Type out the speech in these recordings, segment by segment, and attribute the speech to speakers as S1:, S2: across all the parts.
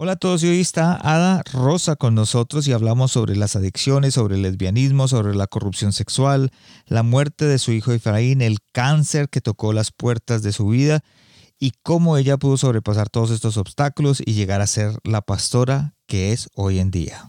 S1: Hola a todos, y hoy está Ada Rosa con nosotros y hablamos sobre las adicciones, sobre el lesbianismo, sobre la corrupción sexual, la muerte de su hijo Efraín, el cáncer que tocó las puertas de su vida y cómo ella pudo sobrepasar todos estos obstáculos y llegar a ser la pastora que es hoy en día.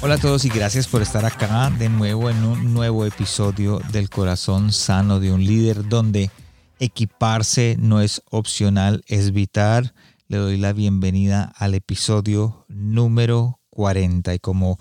S1: Hola a todos y gracias por estar acá de nuevo en un nuevo episodio del corazón sano de un líder donde equiparse no es opcional, es vital. Le doy la bienvenida al episodio número 40 y como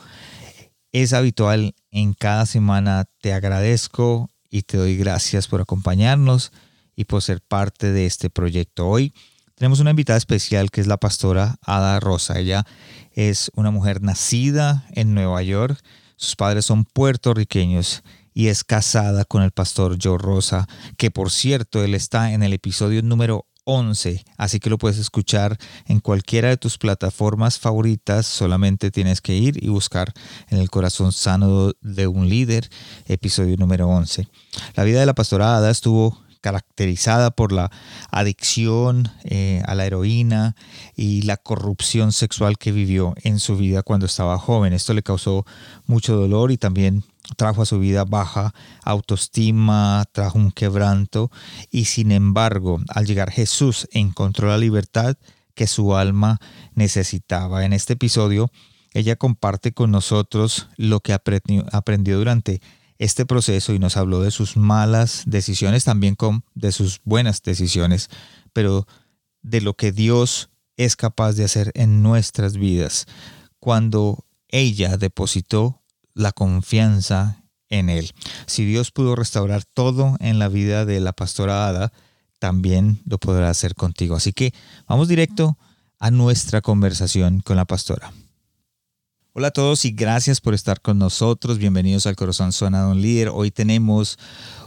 S1: es habitual en cada semana te agradezco y te doy gracias por acompañarnos y por ser parte de este proyecto. Hoy tenemos una invitada especial que es la pastora Ada Rosa. Ella es una mujer nacida en Nueva York. Sus padres son puertorriqueños y es casada con el pastor Joe Rosa, que por cierto, él está en el episodio número 11, así que lo puedes escuchar en cualquiera de tus plataformas favoritas, solamente tienes que ir y buscar en el corazón sano de un líder, episodio número 11. La vida de la pastora Ada estuvo caracterizada por la adicción eh, a la heroína y la corrupción sexual que vivió en su vida cuando estaba joven. Esto le causó mucho dolor y también trajo a su vida baja autoestima, trajo un quebranto y sin embargo al llegar Jesús encontró la libertad que su alma necesitaba. En este episodio ella comparte con nosotros lo que aprendió durante este proceso y nos habló de sus malas decisiones, también con, de sus buenas decisiones, pero de lo que Dios es capaz de hacer en nuestras vidas cuando ella depositó la confianza en Él. Si Dios pudo restaurar todo en la vida de la pastora Ada, también lo podrá hacer contigo. Así que vamos directo a nuestra conversación con la pastora. Hola a todos y gracias por estar con nosotros. Bienvenidos al Corazón Zona de un Líder. Hoy tenemos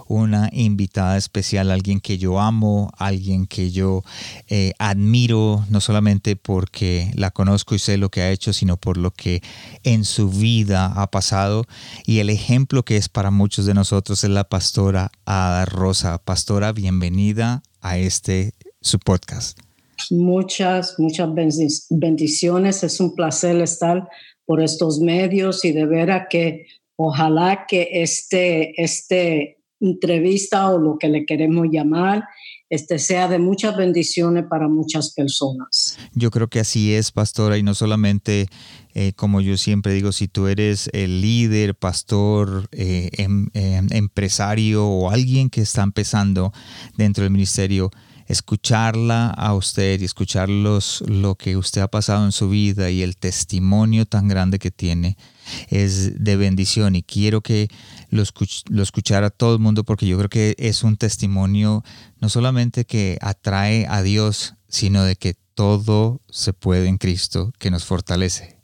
S1: una invitada especial, alguien que yo amo, alguien que yo eh, admiro, no solamente porque la conozco y sé lo que ha hecho, sino por lo que en su vida ha pasado. Y el ejemplo que es para muchos de nosotros es la pastora Ada Rosa. Pastora, bienvenida a este su podcast.
S2: Muchas, muchas bendiciones. Es un placer estar por estos medios y de veras que ojalá que este, este entrevista o lo que le queremos llamar este sea de muchas bendiciones para muchas personas.
S1: Yo creo que así es, pastora, y no solamente, eh, como yo siempre digo, si tú eres el líder, pastor, eh, em, em, empresario o alguien que está empezando dentro del ministerio, escucharla a usted y escuchar lo que usted ha pasado en su vida y el testimonio tan grande que tiene es de bendición. Y quiero que lo, lo escuchara todo el mundo porque yo creo que es un testimonio no solamente que atrae a Dios, sino de que todo se puede en Cristo que nos fortalece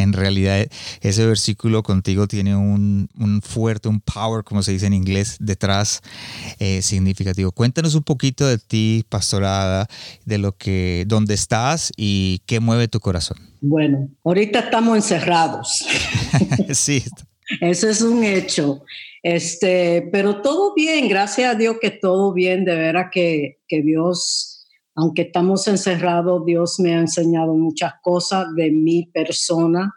S1: en realidad ese versículo contigo tiene un, fuerte, un power, como se dice en inglés, detrás eh, significativo. Cuéntanos un poquito de ti, pastorada, de lo que, dónde estás y qué mueve tu corazón.
S2: Bueno, ahorita estamos encerrados.
S1: sí.
S2: Eso es un hecho. Este, pero todo bien, gracias a Dios que todo bien, de veras que, que Dios aunque estamos encerrados, Dios me ha enseñado muchas cosas de mi persona,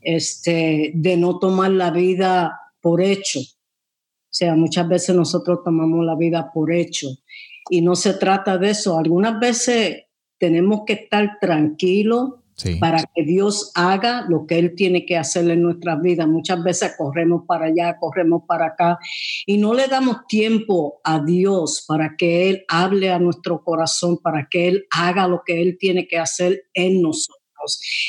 S2: este, de no tomar la vida por hecho. O sea, muchas veces nosotros tomamos la vida por hecho y no se trata de eso. Algunas veces tenemos que estar tranquilos para que Dios haga lo que Él tiene que hacer en nuestras vidas. Muchas veces corremos para allá, corremos para acá y no le damos tiempo a Dios para que Él hable a nuestro corazón, para que Él haga lo que Él tiene que hacer en nosotros.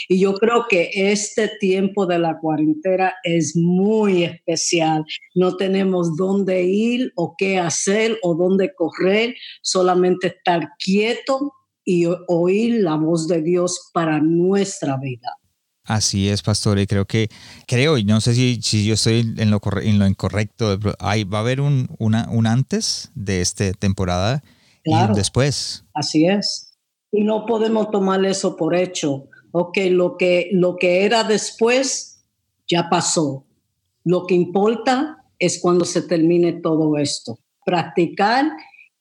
S2: Y yo creo que este tiempo de la cuarentena es muy especial. No tenemos dónde ir o qué hacer o dónde correr, solamente estar quieto y oír la voz de Dios para nuestra vida.
S1: Así es, pastor, y creo que, creo, y no sé si, si yo estoy en lo, en lo incorrecto, hay, va a haber un, una, un antes de esta temporada y un después.
S2: Así es. Y no podemos tomar eso por hecho. Ok, lo que, lo que era después ya pasó. Lo que importa es cuando se termine todo esto. Practicar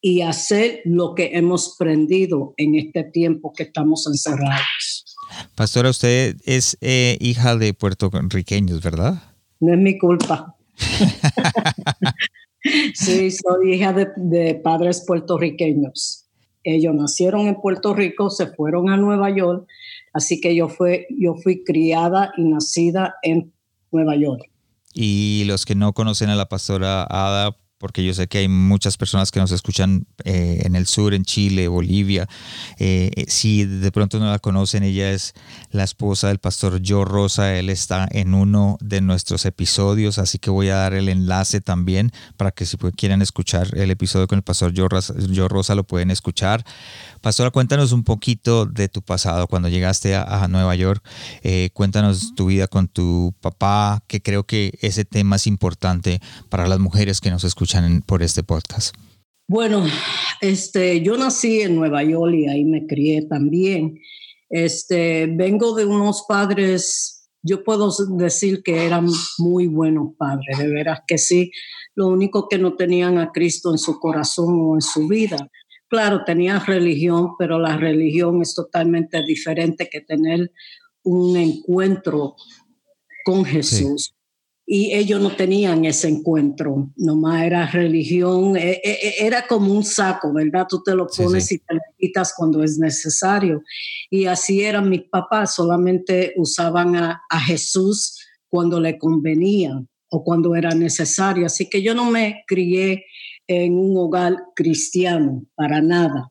S2: y hacer lo que hemos aprendido en este tiempo que estamos encerrados.
S1: Pastora, usted es eh, hija de puertorriqueños, ¿verdad?
S2: No es mi culpa. sí, soy hija de, padres puertorriqueños. Ellos nacieron en Puerto Rico, se fueron a Nueva York, así que yo, fue, yo fui criada y nacida en Nueva York.
S1: Y los que no conocen a la pastora Ada, porque yo sé que hay muchas personas que nos escuchan eh, en el sur, en Chile, Bolivia. Eh, eh, si de pronto no la conocen, ella es la esposa del pastor Joe Rosa. Él está en uno de nuestros episodios, así que voy a dar el enlace también para que si quieran escuchar el episodio con el pastor Joe Rosa, Rosa lo pueden escuchar. Pastora, cuéntanos un poquito de tu pasado cuando llegaste a, Nueva York. Eh, cuéntanos tu vida con tu papá, que creo que ese tema es importante para las mujeres que nos escuchan por este podcast.
S2: Bueno, este, yo nací en Nueva York y ahí me crié también. Este, vengo de unos padres, yo puedo decir que eran muy buenos padres, de veras que sí. Lo único que no tenían a Cristo en su corazón o en su vida Claro, tenía religión, pero la religión es totalmente diferente que tener un encuentro con Jesús. Y ellos no tenían ese encuentro, nomás era religión, e, e, e, era como un saco, ¿verdad? Tú te lo pones y te lo quitas cuando es necesario. Y así eran mis papás, solamente usaban a, a Jesús cuando le convenía o cuando era necesario. Así que yo no me crié en un hogar cristiano, para nada.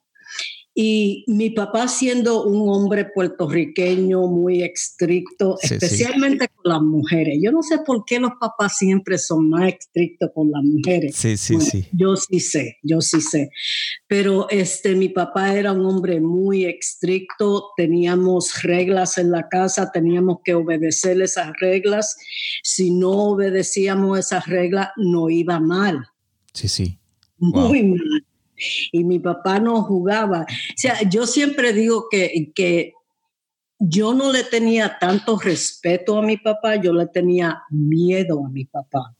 S2: Y mi papá siendo un hombre puertorriqueño muy estricto, especialmente con las mujeres. Yo no sé por qué los papás siempre son más estrictos con las mujeres.
S1: Sí, sí, sí.
S2: Yo sí sé, yo sí sé. Pero este, mi papá era un hombre muy estricto, teníamos reglas en la casa, teníamos que obedecer esas reglas. Si no obedecíamos esas reglas, no iba mal.
S1: Sí, sí
S2: muy mal. Y mi papá no jugaba. O sea, yo siempre digo que, que yo no le tenía tanto respeto a mi papá, yo le tenía miedo a mi papá.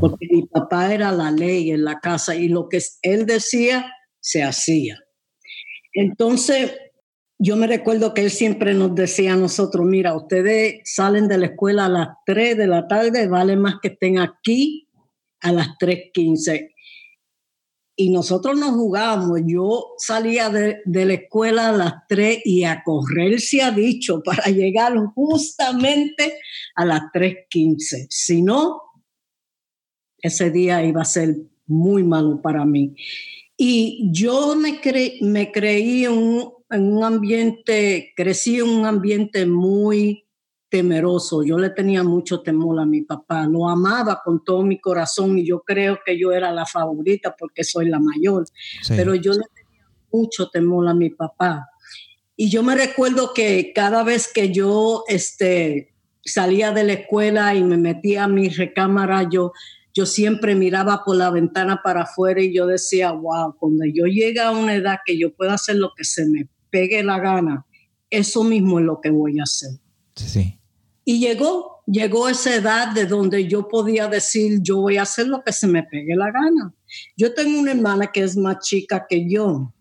S2: Porque mi papá era la ley en la casa y lo que él decía, se hacía. Entonces, yo me recuerdo que él siempre nos decía a nosotros, mira, ustedes salen de la escuela a las 3 de la tarde, vale más que estén aquí a las 3.15 y nosotros nos jugábamos. Yo salía de, la escuela a las 3 y a correr se ha dicho para llegar justamente a las 3.15. Si no, ese día iba a ser muy malo para mí. Y yo me, me creí en un ambiente, crecí en un ambiente muy temeroso. Yo le tenía mucho temor a mi papá. Lo amaba con todo mi corazón y yo creo que yo era la favorita porque soy la mayor. Pero yo le tenía mucho temor a mi papá. Y yo me recuerdo que cada vez que yo este, salía de la escuela y me metía a mi recámara, yo, yo siempre miraba por la ventana para afuera y yo decía, wow, cuando yo llegue a una edad que yo pueda hacer lo que se me pegue la gana, eso mismo es lo que voy a hacer.
S1: Sí.
S2: Y llegó, llegó esa edad de donde yo podía decir, yo voy a hacer lo que se me pegue la gana. Yo tengo una hermana que es más chica que yo,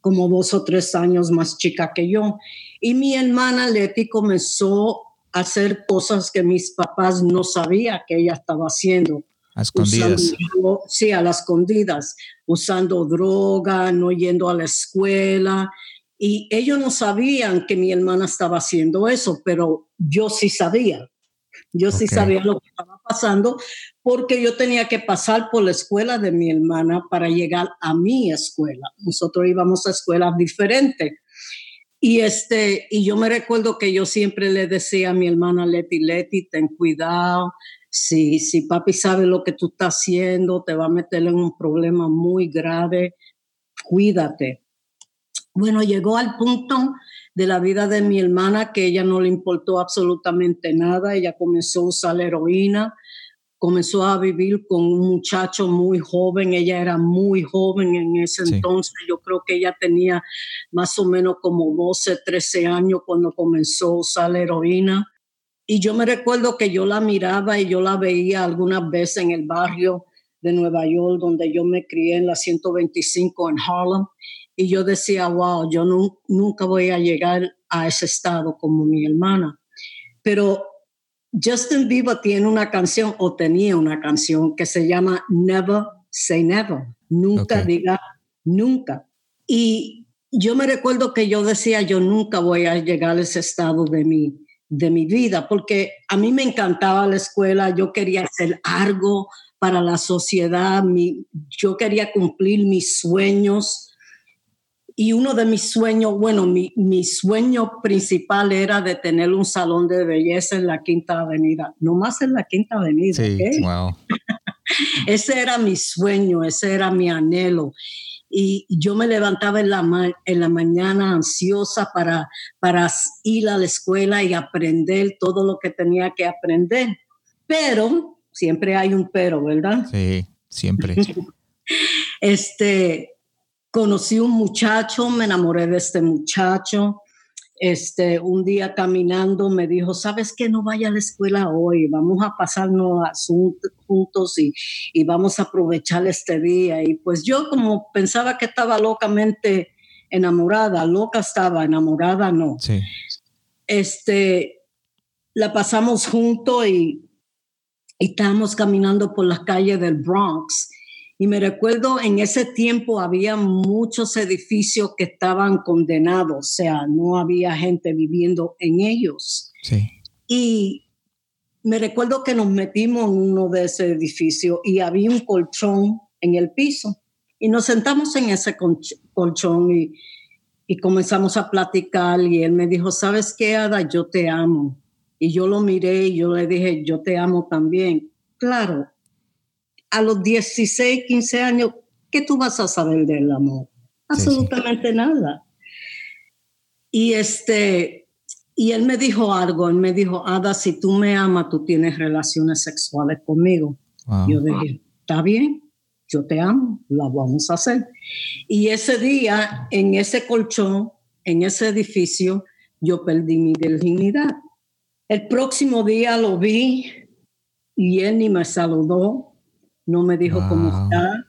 S2: como dos o tres años más chica que yo. Y mi hermana Leti comenzó a hacer cosas que mis papás no sabían que ella estaba haciendo.
S1: A escondidas.
S2: sí, a las escondidas, usando droga, no yendo a la escuela, y ellos no sabían que mi hermana estaba haciendo eso, pero yo sí sabía. Yo sí sabía lo que estaba pasando porque yo tenía que pasar por la escuela de mi hermana para llegar a mi escuela. Nosotros íbamos a escuelas diferentes. Y, este, y yo me recuerdo que yo siempre le decía a mi hermana Leti, Leti, ten cuidado. Si, si papi sabe lo que tú estás haciendo, te va a meter en un problema muy grave. Cuídate Bueno, llegó al punto de la vida de mi hermana que ella no le importó absolutamente nada. Ella comenzó a usar heroína, comenzó a vivir con un muchacho muy joven. Ella era muy joven en ese entonces. Yo creo que ella tenía más o menos como 12, 13 años cuando comenzó a usar heroína. Y yo me recuerdo que yo la miraba y yo la veía algunas veces en el barrio de Nueva York, donde yo me crié en la 125 en Harlem. Y yo decía, wow, yo nunca voy a llegar a ese estado como mi hermana. Pero Justin Bieber tiene una canción o tenía una canción que se llama Never Say Never. Nunca diga nunca. Y yo me recuerdo que yo decía, yo nunca voy a llegar a ese estado de mi, de mi vida, porque a mí me encantaba la escuela, yo quería hacer algo para la sociedad, mi, yo quería cumplir mis sueños y uno de mis sueños, bueno, mi, mi, sueño principal era de tener un salón de belleza en la Quinta Avenida, no más en la Quinta Avenida.
S1: Sí, wow.
S2: ese era mi sueño, ese era mi anhelo. Y yo me levantaba en la, en la mañana ansiosa para, para ir a la escuela y aprender todo lo que tenía que aprender. Pero, siempre hay un pero, ¿verdad?
S1: Sí, siempre.
S2: este, conocí un muchacho, me enamoré de este muchacho. Este, un día caminando me dijo, ¿sabes que no vaya a la escuela hoy? Vamos a pasarnos juntos y, y vamos a aprovechar este día. Y pues yo como pensaba que estaba locamente enamorada, loca estaba, enamorada no.
S1: Sí.
S2: Este, la pasamos juntos y, y estábamos caminando por las calles del Bronx y me recuerdo en ese tiempo había muchos edificios que estaban condenados, o sea, no había gente viviendo en ellos.
S1: Sí.
S2: Y me recuerdo que nos metimos en uno de esos edificios y había un colchón en el piso. Y nos sentamos en ese colchón y, y comenzamos a platicar y él me dijo, ¿sabes qué, Ada? Yo te amo. Y yo lo miré y yo le dije, yo te amo también. Claro, a los 16, 15 años, ¿qué tú vas a saber del amor? Absolutamente nada. Y este, y él me dijo algo, él me dijo, Ada, si tú me amas, tú tienes relaciones sexuales conmigo. Yo dije, está bien, yo te amo, la vamos a hacer. Y ese día, en ese colchón, en ese edificio, yo perdí mi virginidad. El próximo día lo vi y él ni me saludó, no me dijo cómo está,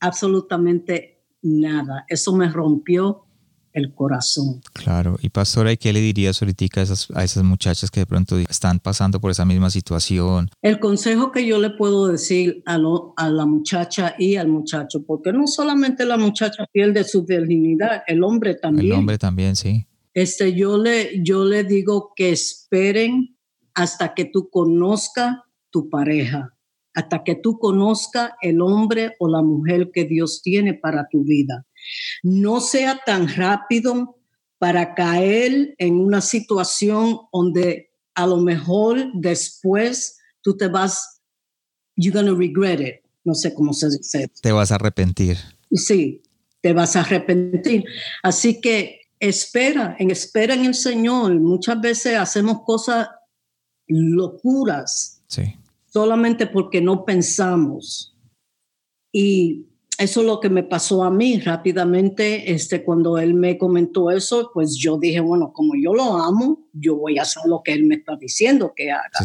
S2: absolutamente nada. Eso me rompió el corazón.
S1: Claro, y pastora, ¿y qué le dirías ahorita a esas, a esas muchachas que de pronto están pasando por esa misma situación?
S2: El consejo que yo le puedo decir a, a la muchacha y al muchacho, porque no solamente la muchacha pierde su virginidad, el hombre también.
S1: El hombre también, sí.
S2: Este, yo, le, yo le digo que esperen hasta que tú conozcas tu pareja hasta que tú conozcas el hombre o la mujer que Dios tiene para tu vida. No sea tan rápido para caer en una situación donde a lo mejor después tú te vas, you're to regret it. No sé cómo se dice.
S1: Te vas a arrepentir.
S2: Sí, te vas a arrepentir. Así que espera, en espera en el Señor. Muchas veces hacemos cosas locuras.
S1: Sí
S2: solamente porque no pensamos. Y eso es lo que me pasó a mí rápidamente. Este, cuando él me comentó eso, pues yo dije, bueno, como yo lo amo, yo voy a hacer lo que él me está diciendo que haga.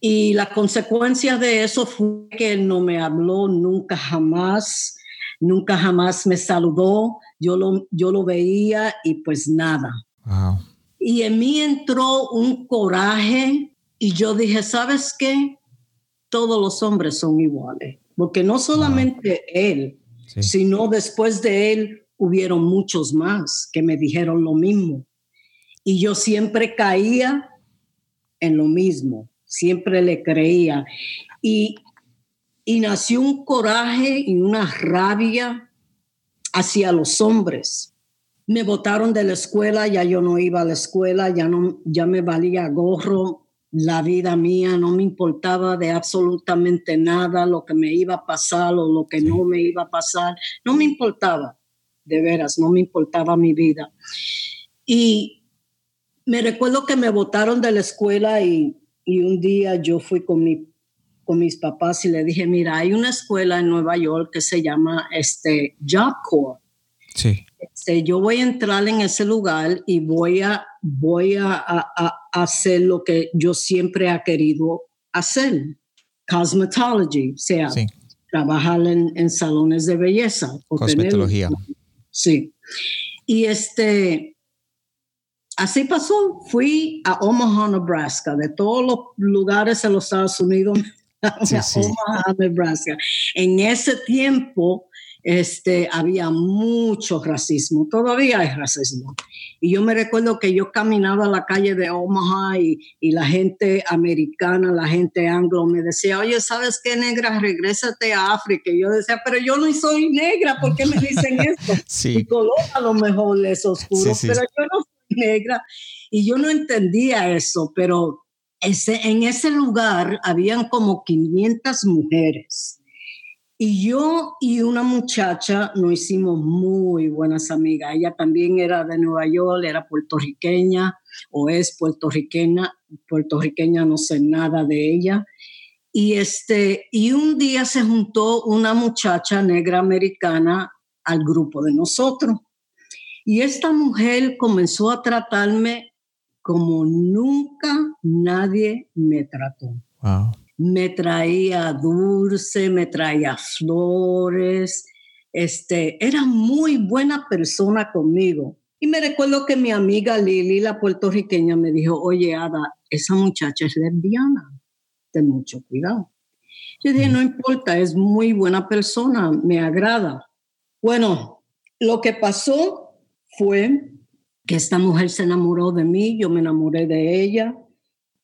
S2: Y la consecuencia de eso fue que él no me habló nunca jamás, nunca jamás me saludó. Yo lo, yo lo veía y pues nada. Y en mí entró un coraje y yo dije, ¿sabes qué? Todos los hombres son iguales, porque no solamente él, sino después de él hubieron muchos más que me dijeron lo mismo. Y yo siempre caía en lo mismo, siempre le creía. Y, y nació un coraje y una rabia hacia los hombres. Me botaron de la escuela, ya yo no iba a la escuela, ya, no, ya me valía gorro, la vida mía, no me importaba de absolutamente nada lo que me iba a pasar o lo que no me iba a pasar, no me importaba. de veras, no me importaba mi vida. Y me recuerdo que me botaron de la escuela y, un día yo fui con, mi, con mis papás y le dije, mira, hay una escuela en Nueva York que se llama este, Job Corps.
S1: Sí.
S2: Este, yo voy a entrar en ese lugar y voy a, voy a, a, hacer lo que yo siempre he querido hacer, cosmetology, o sea, trabajar en, en, salones de belleza.
S1: Cosmetología.
S2: sí. Y este, así pasó. Fui a Omaha, Nebraska, de todos los lugares en los Estados Unidos, a Omaha, Nebraska. En ese tiempo este, había mucho racismo, todavía hay racismo. Y yo me recuerdo que yo caminaba a la calle de Omaha y, y la gente americana, la gente anglo me decía, oye, ¿sabes qué, negra? Regrésate a África. Y yo decía, pero yo no soy negra, ¿por qué me dicen esto?
S1: Sí.
S2: Mi color a lo mejor es oscuro, pero yo no negra. Y yo no entendía eso, pero ese, en ese lugar habían como 500 mujeres. Y yo y una muchacha nos hicimos muy buenas amigas. Ella también era de Nueva York, era puertorriqueña o es puertorriqueña, puertorriqueña no sé nada de ella. Y, este, y un día se juntó una muchacha negra americana al grupo de nosotros. Y esta mujer comenzó a tratarme como nunca nadie me trató. Me traía dulce, me traía flores, este, era muy buena persona conmigo. Y me recuerdo que mi amiga Lili, la puertorriqueña, me dijo, oye, Ada, esa muchacha es lesbiana, ten mucho cuidado. Yo dije, no importa, es muy buena persona, me agrada. Bueno, lo que pasó fue que esta mujer se enamoró de mí, yo me enamoré de ella.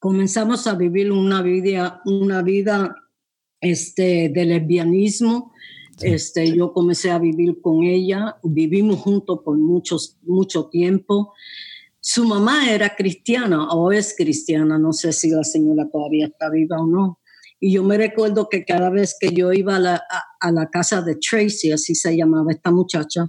S2: Comenzamos a vivir una vida, una vida este, de lesbianismo. Este, yo comencé a vivir con ella, vivimos juntos por muchos, mucho tiempo. Su mamá era cristiana o es cristiana, no sé si la señora todavía está viva o no. Y yo me recuerdo que cada vez que yo iba a la, a la casa de Tracy, así se llamaba esta muchacha,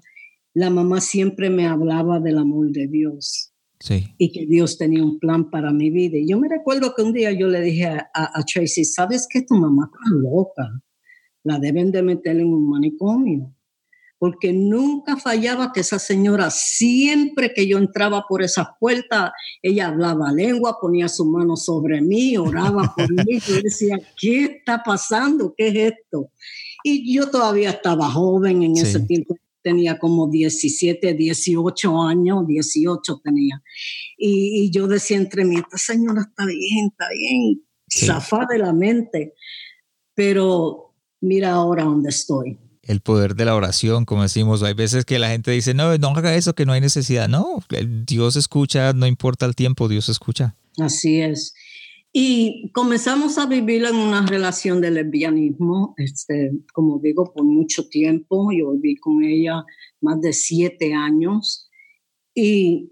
S2: la mamá siempre me hablaba del amor de Dios.
S1: Sí.
S2: Y que Dios tenía un plan para mi vida. Y yo me recuerdo que un día yo le dije a, Tracy, ¿sabes que tu mamá está loca? La deben de meter en un manicomio. Porque nunca fallaba que esa señora, siempre que yo entraba por esa puerta, ella hablaba lengua, ponía su mano sobre mí, oraba por mí. Yo decía, ¿qué está pasando? ¿Qué es esto? Y yo todavía estaba joven en ese tiempo, tenía como 17, 18 años, 18 tenía. Y, yo decía entre mí, esta señora está bien, está bien, sí. de la mente. Pero mira ahora dónde estoy.
S1: El poder de la oración, como decimos, hay veces que la gente dice, no, no haga eso, que no hay necesidad. No, Dios escucha, no importa el tiempo, Dios escucha.
S2: Así es. Y comenzamos a vivir en una relación de lesbianismo, este, como digo, por mucho tiempo. Yo viví con ella más de siete años. Y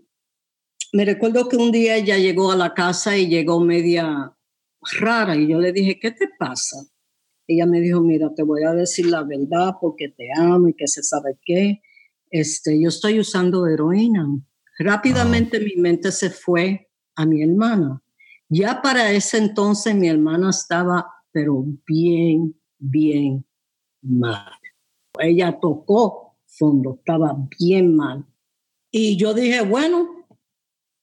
S2: me recuerdo que un día ella llegó a la casa y llegó media rara y yo le dije, ¿qué te pasa? Ella me dijo, mira, te voy a decir la verdad porque te amo y que se sabe qué. Este, yo estoy usando heroína. Rápidamente mi mente se fue a mi hermana ya para ese entonces mi hermana estaba, pero bien, bien mal. Ella tocó fondo, estaba bien mal. Y yo dije, bueno,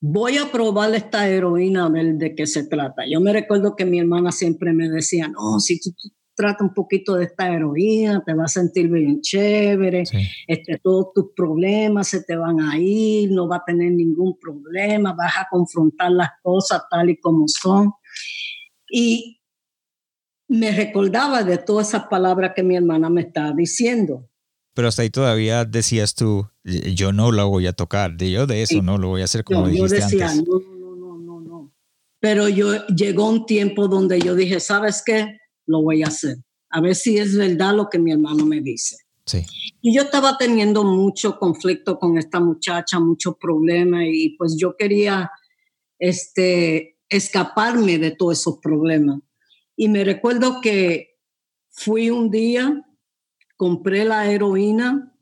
S2: voy a probar esta heroína a ver de qué se trata. Yo me recuerdo que mi hermana siempre me decía, no, si tú, trata un poquito de esta heroína, te vas a sentir bien chévere, este, todos tus problemas se te van a ir, no va a tener ningún problema, vas a confrontar las cosas tal y como son. Y me recordaba de todas esas palabras que mi hermana me estaba diciendo.
S1: Pero hasta ahí todavía decías tú, yo no lo voy a tocar, de yo de eso no lo voy a hacer como dijiste
S2: yo decía,
S1: antes.
S2: No, no, no, no, no. Pero yo llegó un tiempo donde yo dije, ¿sabes qué? Lo voy a hacer. A ver si es verdad lo que mi hermano me dice.
S1: Sí.
S2: Y yo estaba teniendo mucho conflicto con esta muchacha, muchos problemas y pues yo quería este, escaparme de todos esos problemas. Y me recuerdo que fui un día, compré la heroína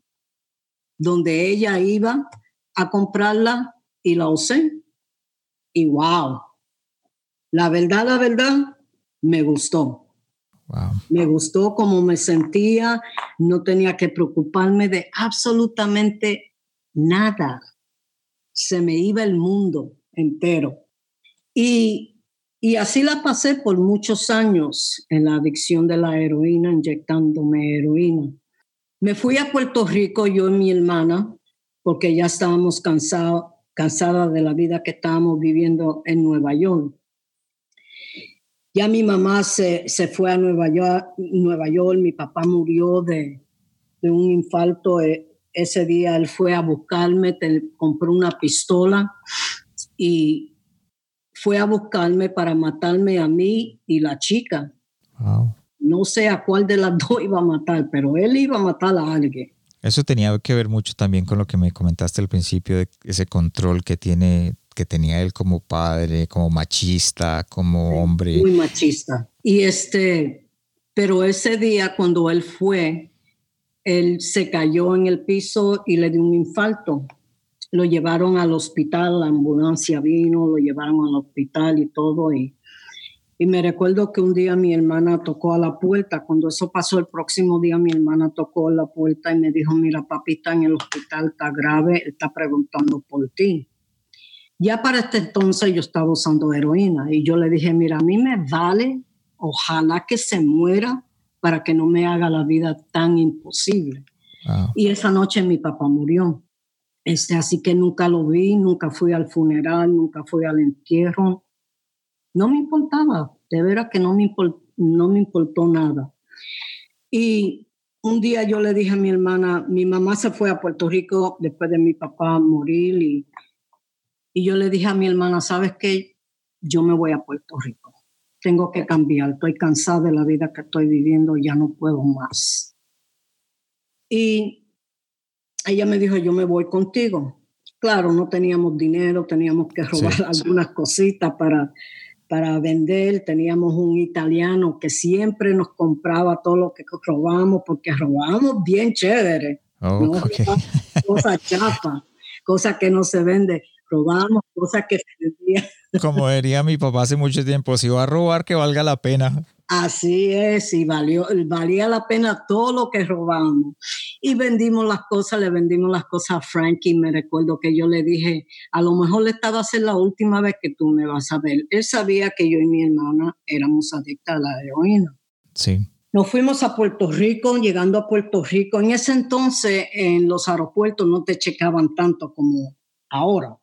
S2: donde ella iba a comprarla y la usé. Y wow, la verdad, la verdad, me gustó. Me gustó cómo me sentía, no tenía que preocuparme de absolutamente nada. Se me iba el mundo entero. Y, y así la pasé por muchos años en la adicción de la heroína, inyectándome heroína. Me fui a Puerto Rico, yo y mi hermana, porque ya estábamos cansados cansada de la vida que estábamos viviendo en Nueva York. Ya mi mamá se, se fue a Nueva York, Nueva York, mi papá murió de, de un infarto. E, ese día él fue a buscarme, te, compró una pistola y fue a buscarme para matarme a mí y la chica. No sé a cuál de las dos iba a matar, pero él iba a matar a alguien.
S1: Eso tenía que ver mucho también con lo que me comentaste al principio de ese control que tiene que tenía él como padre, como machista, como hombre.
S2: Muy machista. Y este, pero ese día cuando él fue, él se cayó en el piso y le dio un infarto. Lo llevaron al hospital, la ambulancia vino, lo llevaron al hospital y todo. Y, y me recuerdo que un día mi hermana tocó a la puerta. Cuando eso pasó el próximo día, mi hermana tocó a la puerta y me dijo, mira, papi está en el hospital, está grave, está preguntando por ti. Ya para este entonces yo estaba usando heroína y yo le dije, mira, a mí me vale, ojalá que se muera para que no me haga la vida tan imposible. Y esa noche mi papá murió. Este, así que nunca lo vi, nunca fui al funeral, nunca fui al entierro. No me importaba, de veras que no me, no me importó nada. Y un día yo le dije a mi hermana, mi mamá se fue a Puerto Rico después de mi papá morir y y yo le dije a mi hermana, ¿sabes qué? Yo me voy a Puerto Rico. Tengo que cambiar. Estoy cansada de la vida que estoy viviendo. Ya no puedo más. Y ella me dijo, yo me voy contigo. Claro, no teníamos dinero, teníamos que robar algunas cositas para, para vender. Teníamos un italiano que siempre nos compraba todo lo que robamos, porque robábamos bien chévere. Oh, Cosa chapa, cosa que no se vende robamos cosas que se vendían.
S1: Como diría mi papá hace mucho tiempo, si va a robar, que valga la pena.
S2: Así es, y valió, valía la pena todo lo que robamos. Y vendimos las cosas, le vendimos las cosas a Frankie. Me recuerdo que yo le dije, a lo mejor esta va a ser la última vez que tú me vas a ver. Él sabía que yo y mi hermana éramos adictas a la heroína.
S1: Sí.
S2: Nos fuimos a Puerto Rico, llegando a Puerto Rico. En ese entonces en los aeropuertos no te checaban tanto como ahora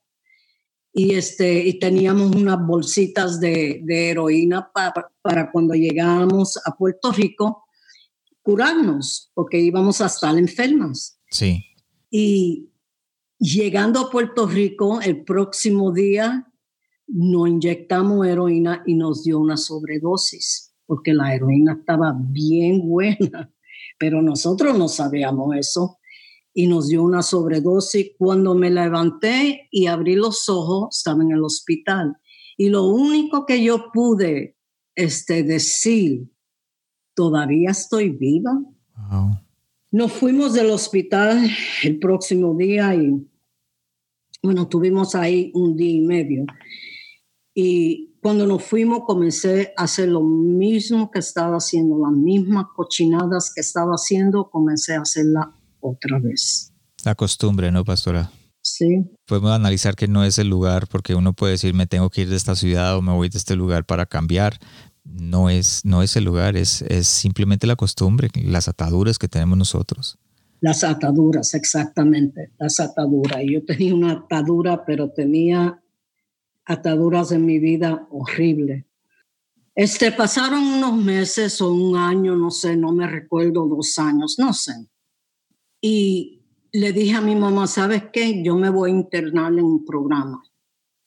S2: y, este, y teníamos unas bolsitas de, de heroína para, para cuando llegábamos a Puerto Rico curarnos, porque íbamos a estar enfermas.
S1: Sí.
S2: Y llegando a Puerto Rico, el próximo día nos inyectamos heroína y nos dio una sobredosis, porque la heroína estaba bien buena, pero nosotros no sabíamos eso y nos dio una sobredosis. Cuando me levanté y abrí los ojos, estaba en el hospital. Y lo único que yo pude este, decir, todavía estoy viva. Nos fuimos del hospital el próximo día y, bueno, tuvimos ahí un día y medio. Y cuando nos fuimos comencé a hacer lo mismo que estaba haciendo, las mismas cochinadas que estaba haciendo, comencé a hacerla otra vez.
S1: La costumbre, ¿no, pastora?
S2: Sí.
S1: Podemos analizar que no es el lugar porque uno puede decir me tengo que ir de esta ciudad o me voy de este lugar para cambiar. No es, no es el lugar, es, es simplemente la costumbre, las ataduras que tenemos nosotros.
S2: Las ataduras, exactamente, las ataduras. Yo tenía una atadura, pero tenía ataduras en mi vida horrible. Este, pasaron unos meses o un año, no sé, no me recuerdo, dos años, no sé. Y le dije a mi mamá, ¿sabes qué? Yo me voy a internar en un programa.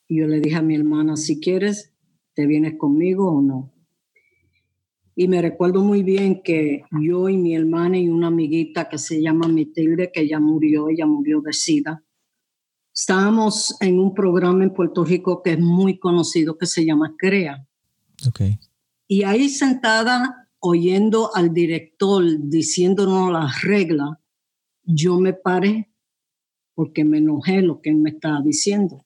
S2: Y yo le dije a mi hermana, si quieres, ¿te vienes conmigo o no? Y me recuerdo muy bien que yo y mi hermana y una amiguita que se llama Matilde, que ya murió, ella murió de SIDA, estábamos en un programa en Puerto Rico que es muy conocido, que se llama CREA.
S1: Okay.
S2: Y ahí sentada, oyendo al director diciéndonos las reglas, yo me paré porque me enojé lo que él me estaba diciendo.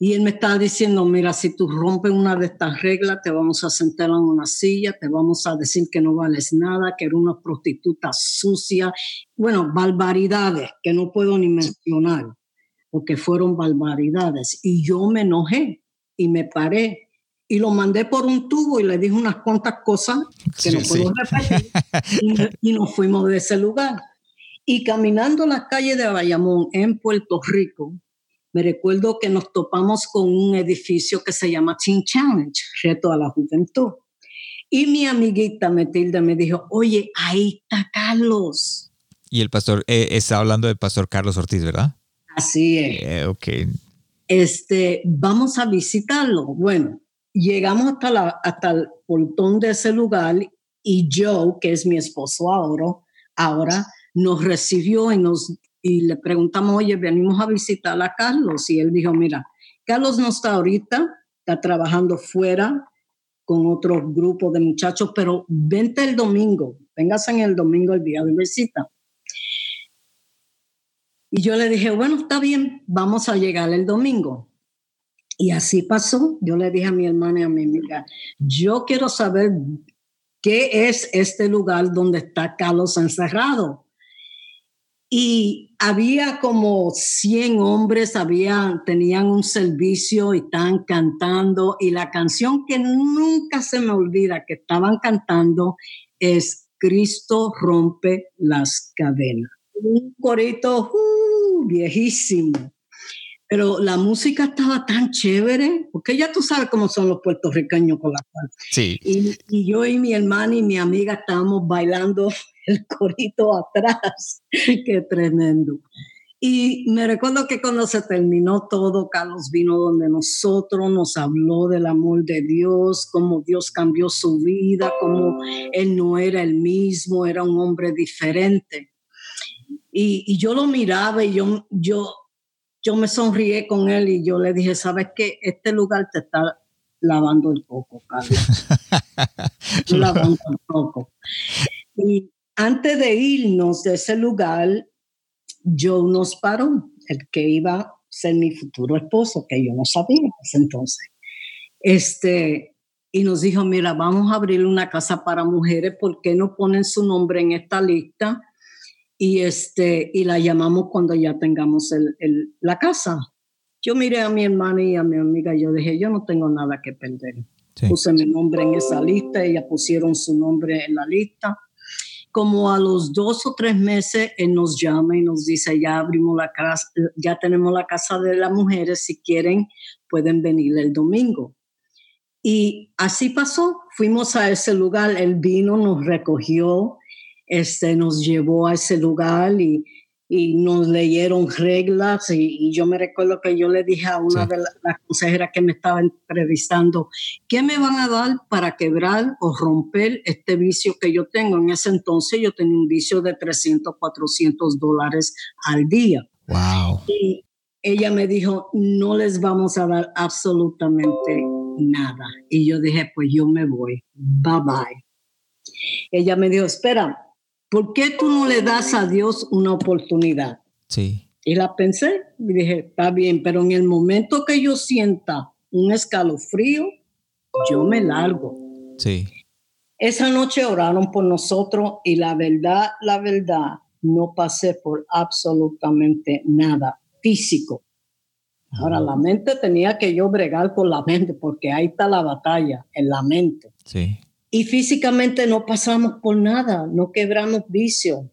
S2: Y él me estaba diciendo, mira, si tú rompes una de estas reglas, te vamos a sentar en una silla, te vamos a decir que no vales nada, que eres una prostituta sucia. Bueno, barbaridades que no puedo ni mencionar, porque fueron barbaridades. Y yo me enojé y me paré y lo mandé por un tubo y le dije unas cuantas cosas que no puedo repetir y, y, nos fuimos de ese lugar. Y caminando la calle de Bayamón en Puerto Rico, me recuerdo que nos topamos con un edificio que se llama Teen Challenge, Reto a la Juventud. Y mi amiguita Matilda me dijo, oye, ahí está Carlos.
S1: Y el pastor, eh, está hablando del pastor Carlos Ortiz, ¿verdad?
S2: Así es.
S1: Eh, ok.
S2: Este, vamos a visitarlo. Bueno, llegamos hasta, la, hasta el portón de ese lugar y Joe, que es mi esposo ahora, ahora nos recibió y nos y le preguntamos, oye, venimos a visitar a Carlos. Y él dijo, mira, Carlos no está ahorita, está trabajando fuera con otro grupo de muchachos, pero vente el domingo, vengas en el domingo el día de visita. Y yo le dije, bueno, está bien, vamos a llegar el domingo. Y así pasó. Yo le dije a mi hermana y a mi amiga, yo quiero saber qué es este lugar donde está Carlos encerrado y había como 100 hombres, había, tenían un servicio y estaban cantando. Y la canción que nunca se me olvida que estaban cantando es Cristo rompe las cadenas. Un corito uh, viejísimo. Pero la música estaba tan chévere, porque ya tú sabes cómo son los puertorriqueños con la
S1: Sí.
S2: Y, y yo y mi hermana y mi amiga estábamos bailando el corito atrás. Qué tremendo. Y me recuerdo que cuando se terminó todo, Carlos vino donde nosotros, nos habló del amor de Dios, cómo Dios cambió su vida, cómo él no era el mismo, era un hombre diferente. Y, y yo lo miraba y yo, yo, yo me sonríe con él y yo le dije, ¿sabes qué? Este lugar te está lavando el coco, Carlos. lavando el coco. Y antes de irnos de ese lugar, Joe nos paró, el que iba a ser mi futuro esposo, que yo no sabía entonces. Este, y nos dijo, mira, vamos a abrir una casa para mujeres, ¿por qué no ponen su nombre en esta lista? Y, este, y la llamamos cuando ya tengamos el, el, la casa. Yo miré a mi hermana y a mi amiga y yo dije, yo no tengo nada que perder. Sí. Puse mi nombre en esa lista, ellas pusieron su nombre en la lista como a los dos o tres meses él nos llama y nos dice, ya abrimos la casa, ya tenemos la casa de las mujeres, si quieren pueden venir el domingo. Y así pasó, fuimos a ese lugar, él vino, nos recogió, este, nos llevó a ese lugar y, y nos leyeron reglas y, y, yo me recuerdo que yo le dije a una sí. de las la consejeras que me estaba entrevistando, ¿qué me van a dar para quebrar o romper este vicio que yo tengo? En ese entonces yo tenía un vicio de 300, 400 dólares al día.
S1: Wow.
S2: Y ella me dijo, no les vamos a dar absolutamente nada. Y yo dije, pues yo me voy, bye bye. Ella me dijo, espera, ¿por qué tú no le das a Dios una oportunidad?
S1: Sí.
S2: Y la pensé y dije, está bien, pero en el momento que yo sienta un escalofrío, yo me largo.
S1: Sí.
S2: Esa noche oraron por nosotros y la verdad, la verdad, no pasé por absolutamente nada físico. Ahora, la mente tenía que yo bregar con la mente, porque ahí está la batalla, en la mente.
S1: Sí
S2: y físicamente no pasamos por nada, no quebramos vicio.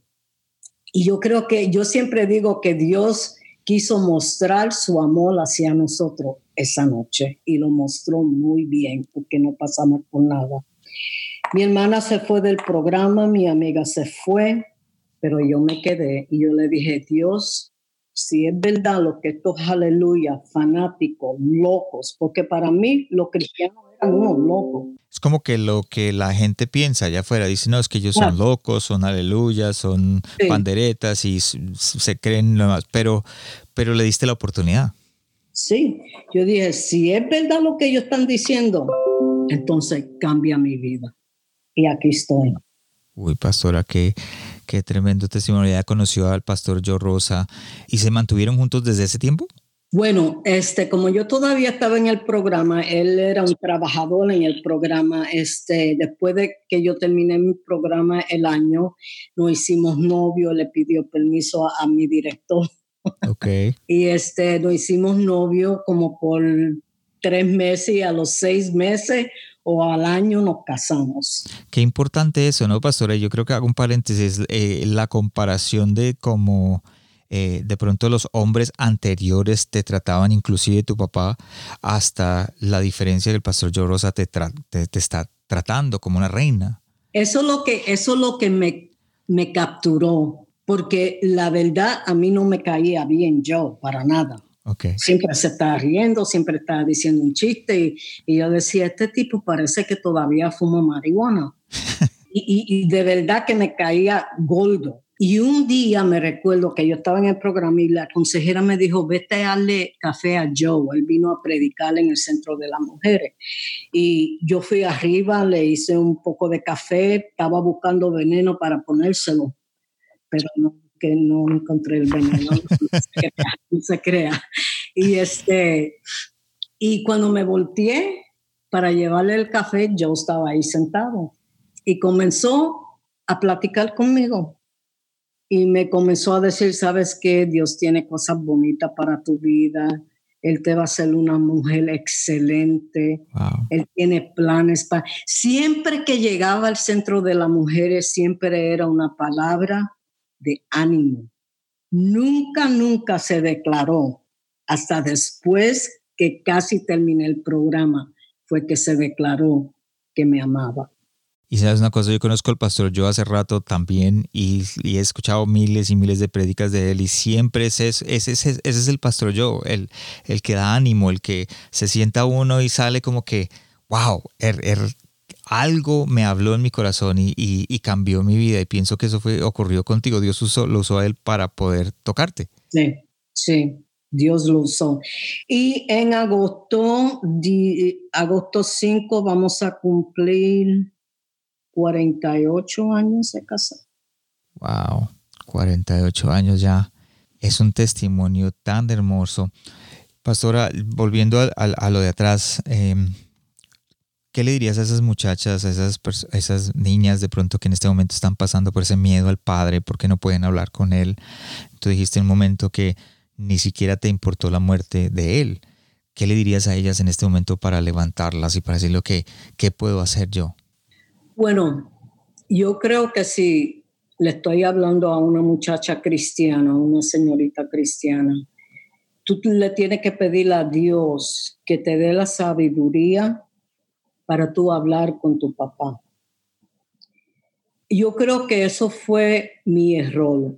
S2: Y yo creo que yo siempre digo que Dios quiso mostrar su amor hacia nosotros esa noche y lo mostró muy bien porque no pasamos por nada. Mi hermana se fue del programa, mi amiga se fue, pero yo me quedé y yo le dije, Dios, si es verdad lo que estos aleluya, fanáticos, locos, porque para mí los cristianos eran unos locos.
S1: Es como que lo que la gente piensa allá afuera, dice, no, es que ellos son locos, son aleluyas, son sí. panderetas y se creen lo más, pero, pero le diste la oportunidad.
S2: Sí, yo dije, si es verdad lo que ellos están diciendo, entonces cambia mi vida. Y aquí estoy.
S1: Uy, pastora, qué, Qué tremendo testimonio. Ya conoció al pastor Joe Rosa y se mantuvieron juntos desde ese tiempo.
S2: Bueno, este, como yo todavía estaba en el programa, él era un trabajador en el programa. Este, después de que yo terminé mi programa el año, nos hicimos novio, le pidió permiso a, mi director.
S1: Okay.
S2: y este, nos hicimos novio como por tres meses y a los seis meses o al año nos casamos.
S1: Qué importante eso, ¿no, pastora? Yo creo que hago un paréntesis, eh, la comparación de cómo eh, de pronto los hombres anteriores te trataban, inclusive tu papá, hasta la diferencia que el pastor Llorosa te, te, está tratando como una reina.
S2: Eso es lo que, eso es lo que me, me capturó, porque la verdad a mí no me caía bien yo, para nada.
S1: Okay.
S2: Siempre se estaba riendo, siempre estaba diciendo un chiste y, y yo decía, este tipo parece que todavía fuma marihuana. y, y, de verdad que me caía gordo. Y un día me recuerdo que yo estaba en el programa y la consejera me dijo, vete a darle café a Joe. Él vino a predicar en el Centro de las Mujeres. Y yo fui arriba, le hice un poco de café, estaba buscando veneno para ponérselo, pero no, que no encontré el veneno, no se crea. Y, este, y cuando me volteé para llevarle el café, Joe estaba ahí sentado y comenzó a platicar conmigo y me comenzó a decir, sabes que Dios tiene cosas bonitas para tu vida, Él te va a hacer una mujer excelente, Él tiene planes para... Siempre que llegaba al centro de las mujeres, siempre era una palabra de ánimo. Nunca, nunca se declaró, hasta después que casi terminé el programa, fue que se declaró que me amaba.
S1: Y sabes una cosa, yo conozco al pastor yo hace rato también y, he escuchado miles y miles de prédicas de él y siempre ese es, ese, ese, es el pastor yo, el, el que da ánimo, el que se sienta uno y sale como que, wow, er, er, algo me habló en mi corazón y, y, cambió mi vida y pienso que eso fue ocurrió contigo, Dios usó, lo usó a él para poder tocarte.
S2: Sí, sí, Dios lo usó. Y en agosto, agosto 5 vamos a cumplir 48 años de casado.
S1: Wow, 48 años ya. Es un testimonio tan hermoso. Pastora, volviendo a, lo de atrás, em, ¿qué le dirías a esas muchachas, a esas, esas niñas de pronto que en este momento están pasando por ese miedo al padre porque no pueden hablar con él? Tú dijiste en un momento que ni siquiera te importó la muerte de él. ¿Qué le dirías a ellas en este momento para levantarlas y para decirle, que ¿qué puedo hacer yo?
S2: Bueno, yo creo que si le estoy hablando a una muchacha cristiana, a una señorita cristiana, tú le tienes que pedir a Dios que te dé la sabiduría para tú hablar con tu papá. Yo creo que eso fue mi error,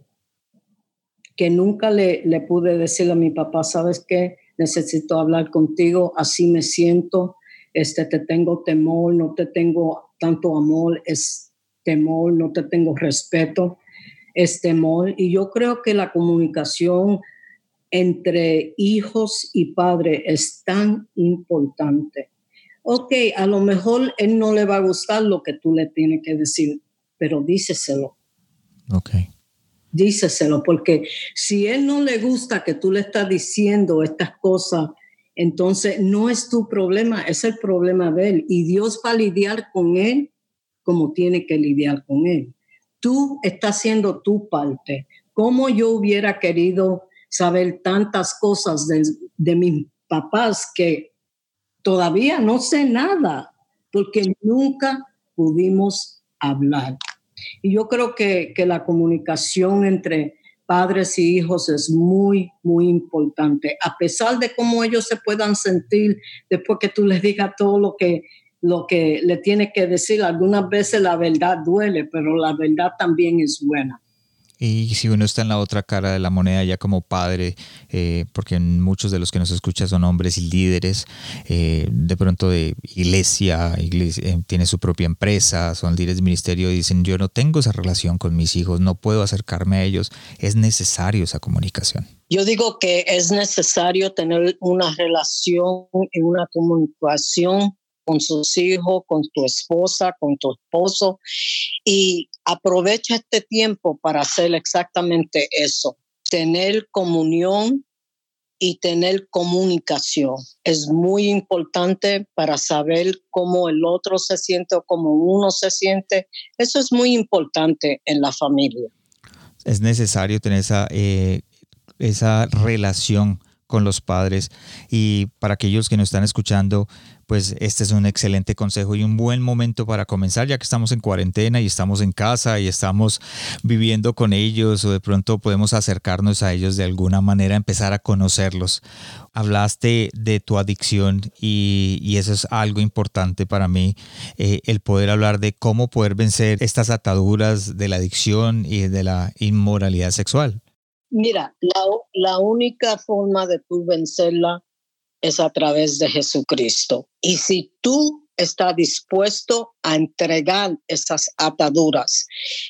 S2: que nunca le, le pude decir a mi papá, sabes qué, necesito hablar contigo, así me siento, este, te tengo temor, no te tengo tanto amor, es temor, no te tengo respeto, es temor. Y yo creo que la comunicación entre hijos y padres es tan importante. Ok, a lo mejor él no le va a gustar lo que tú le tienes que decir, pero díceselo.
S1: Ok.
S2: Díceselo, porque si él no le gusta que tú le estás diciendo estas cosas, entonces, no es tu problema, es el problema de él. Y Dios va a lidiar con él como tiene que lidiar con él. Tú estás haciendo tu parte. Como yo hubiera querido saber tantas cosas de, mis papás que todavía no sé nada, porque nunca pudimos hablar. Y yo creo que, que la comunicación entre padres y hijos es muy, muy importante. A pesar de cómo ellos se puedan sentir después que tú les digas todo lo que, lo que le tienes que decir, algunas veces la verdad duele, pero la verdad también es buena.
S1: Y si uno está en la otra cara de la moneda ya como padre, eh, porque muchos de los que nos escuchan son hombres y líderes, eh, de pronto de iglesia, eh, tiene su propia empresa, son líderes de ministerio y dicen, yo no tengo esa relación con mis hijos, no puedo acercarme a ellos, es necesario esa comunicación.
S2: Yo digo que es necesario tener una relación y una comunicación con sus hijos, con tu esposa, con tu esposo y aprovecha este tiempo para hacer exactamente eso, tener comunión y tener comunicación. Es muy importante para saber cómo el otro se siente o cómo uno se siente. Eso es muy importante en la familia.
S1: Es necesario tener esa, eh, esa relación con los padres y para aquellos que nos están escuchando, pues este es un excelente consejo y un buen momento para comenzar, ya que estamos en cuarentena y estamos en casa y estamos viviendo con ellos o de pronto podemos acercarnos a ellos de alguna manera, empezar a conocerlos. Hablaste de tu adicción y, eso es algo importante para mí, eh, el poder hablar de cómo poder vencer estas ataduras de la adicción y de la inmoralidad sexual.
S2: Mira, la, la única forma de tú vencerla es a través de Jesucristo. Y si tú estás dispuesto a entregar esas ataduras,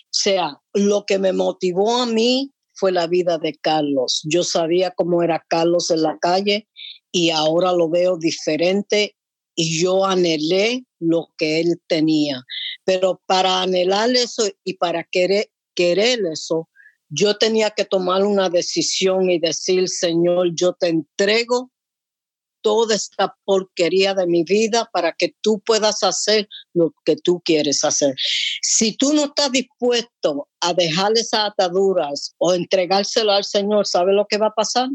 S2: sea, lo que me motivó a mí fue la vida de Carlos. Yo sabía cómo era Carlos en la calle y ahora lo veo diferente y yo anhelé lo que él tenía. Pero para anhelar eso y para querer, querer eso, yo tenía que tomar una decisión y decir, Señor, yo te entrego toda esta porquería de mi vida para que tú puedas hacer lo que tú quieres hacer. Si tú no estás dispuesto a dejar esas ataduras o entregárselo al Señor, ¿sabe lo que va a pasar?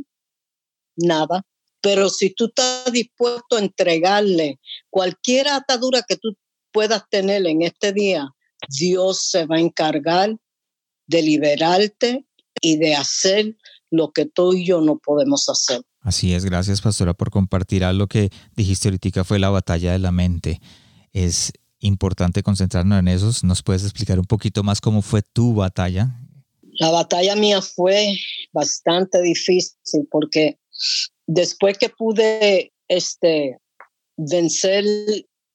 S2: Nada. Pero si tú estás dispuesto a entregarle cualquier atadura que tú puedas tener en este día, Dios se va a encargar de liberarte y de hacer lo que tú y yo no podemos hacer.
S1: Así es, gracias pastora por compartir algo que dijiste ahorita fue la batalla de la mente. Es importante concentrarnos en eso. ¿Nos puedes explicar un poquito más cómo fue tu batalla?
S2: La batalla mía fue bastante difícil porque después que pude este, vencer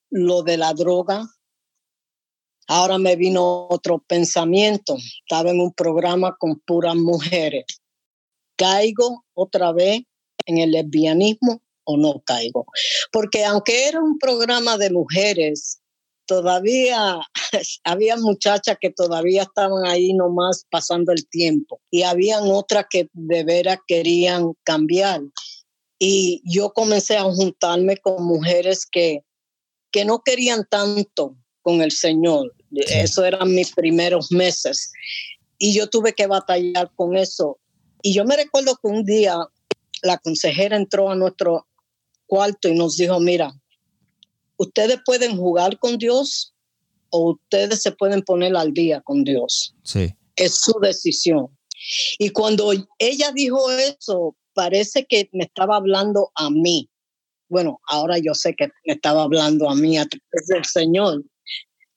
S2: lo de la droga, Ahora me vino otro pensamiento. Estaba en un programa con puras mujeres. ¿Caigo otra vez en el lesbianismo o no caigo? Porque aunque era un programa de mujeres, todavía había muchachas que todavía estaban ahí nomás pasando el tiempo y habían otras que de veras querían cambiar. Y yo comencé a juntarme con mujeres que, que no querían tanto con el Señor, eso eran mis primeros meses. Y yo tuve que batallar con eso. Y yo me recuerdo que un día la consejera entró a nuestro cuarto y nos dijo, mira, ustedes pueden jugar con Dios o ustedes se pueden poner al día con Dios.
S1: Sí.
S2: Es su decisión. Y cuando ella dijo eso, parece que me estaba hablando a mí. Bueno, ahora yo sé que me estaba hablando a mí a través del Señor.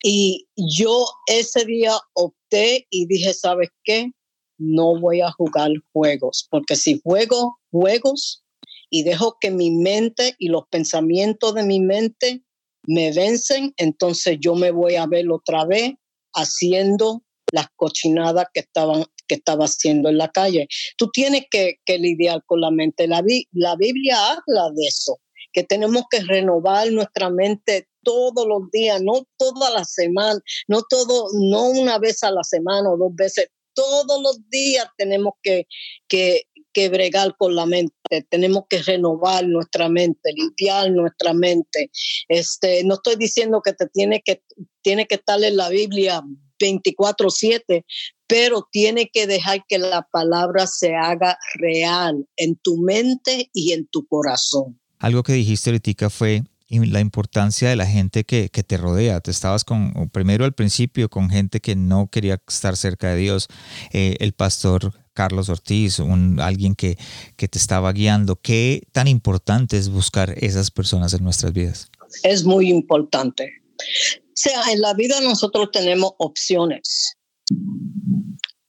S2: Y yo ese día opté y dije, ¿sabes qué? No voy a jugar juegos, porque si juego juegos y dejo que mi mente y los pensamientos de mi mente me vencen, entonces yo me voy a ver otra vez haciendo las cochinadas que estaban que estaba haciendo en la calle. Tú tienes que, lidiar con la mente. La Biblia habla de eso, que tenemos que renovar nuestra mente todos los días, no toda la semana, no todo, no una vez a la semana o dos veces, todos los días tenemos que, que, que bregar con la mente, tenemos que renovar nuestra mente, limpiar nuestra mente. Este, no estoy diciendo que te tiene que, tiene que estar en la Biblia 24/7, pero tiene que dejar que la palabra se haga real en tu mente y en tu corazón.
S1: Algo que dijiste ahorita fue la importancia de la gente que, te rodea. Te estabas con, primero al principio, con gente que no quería estar cerca de Dios. Eh, el pastor Carlos Ortiz, un, alguien que, que te estaba guiando. ¿Qué tan importante es buscar esas personas en nuestras vidas?
S2: Es muy importante. O sea, en la vida nosotros tenemos opciones.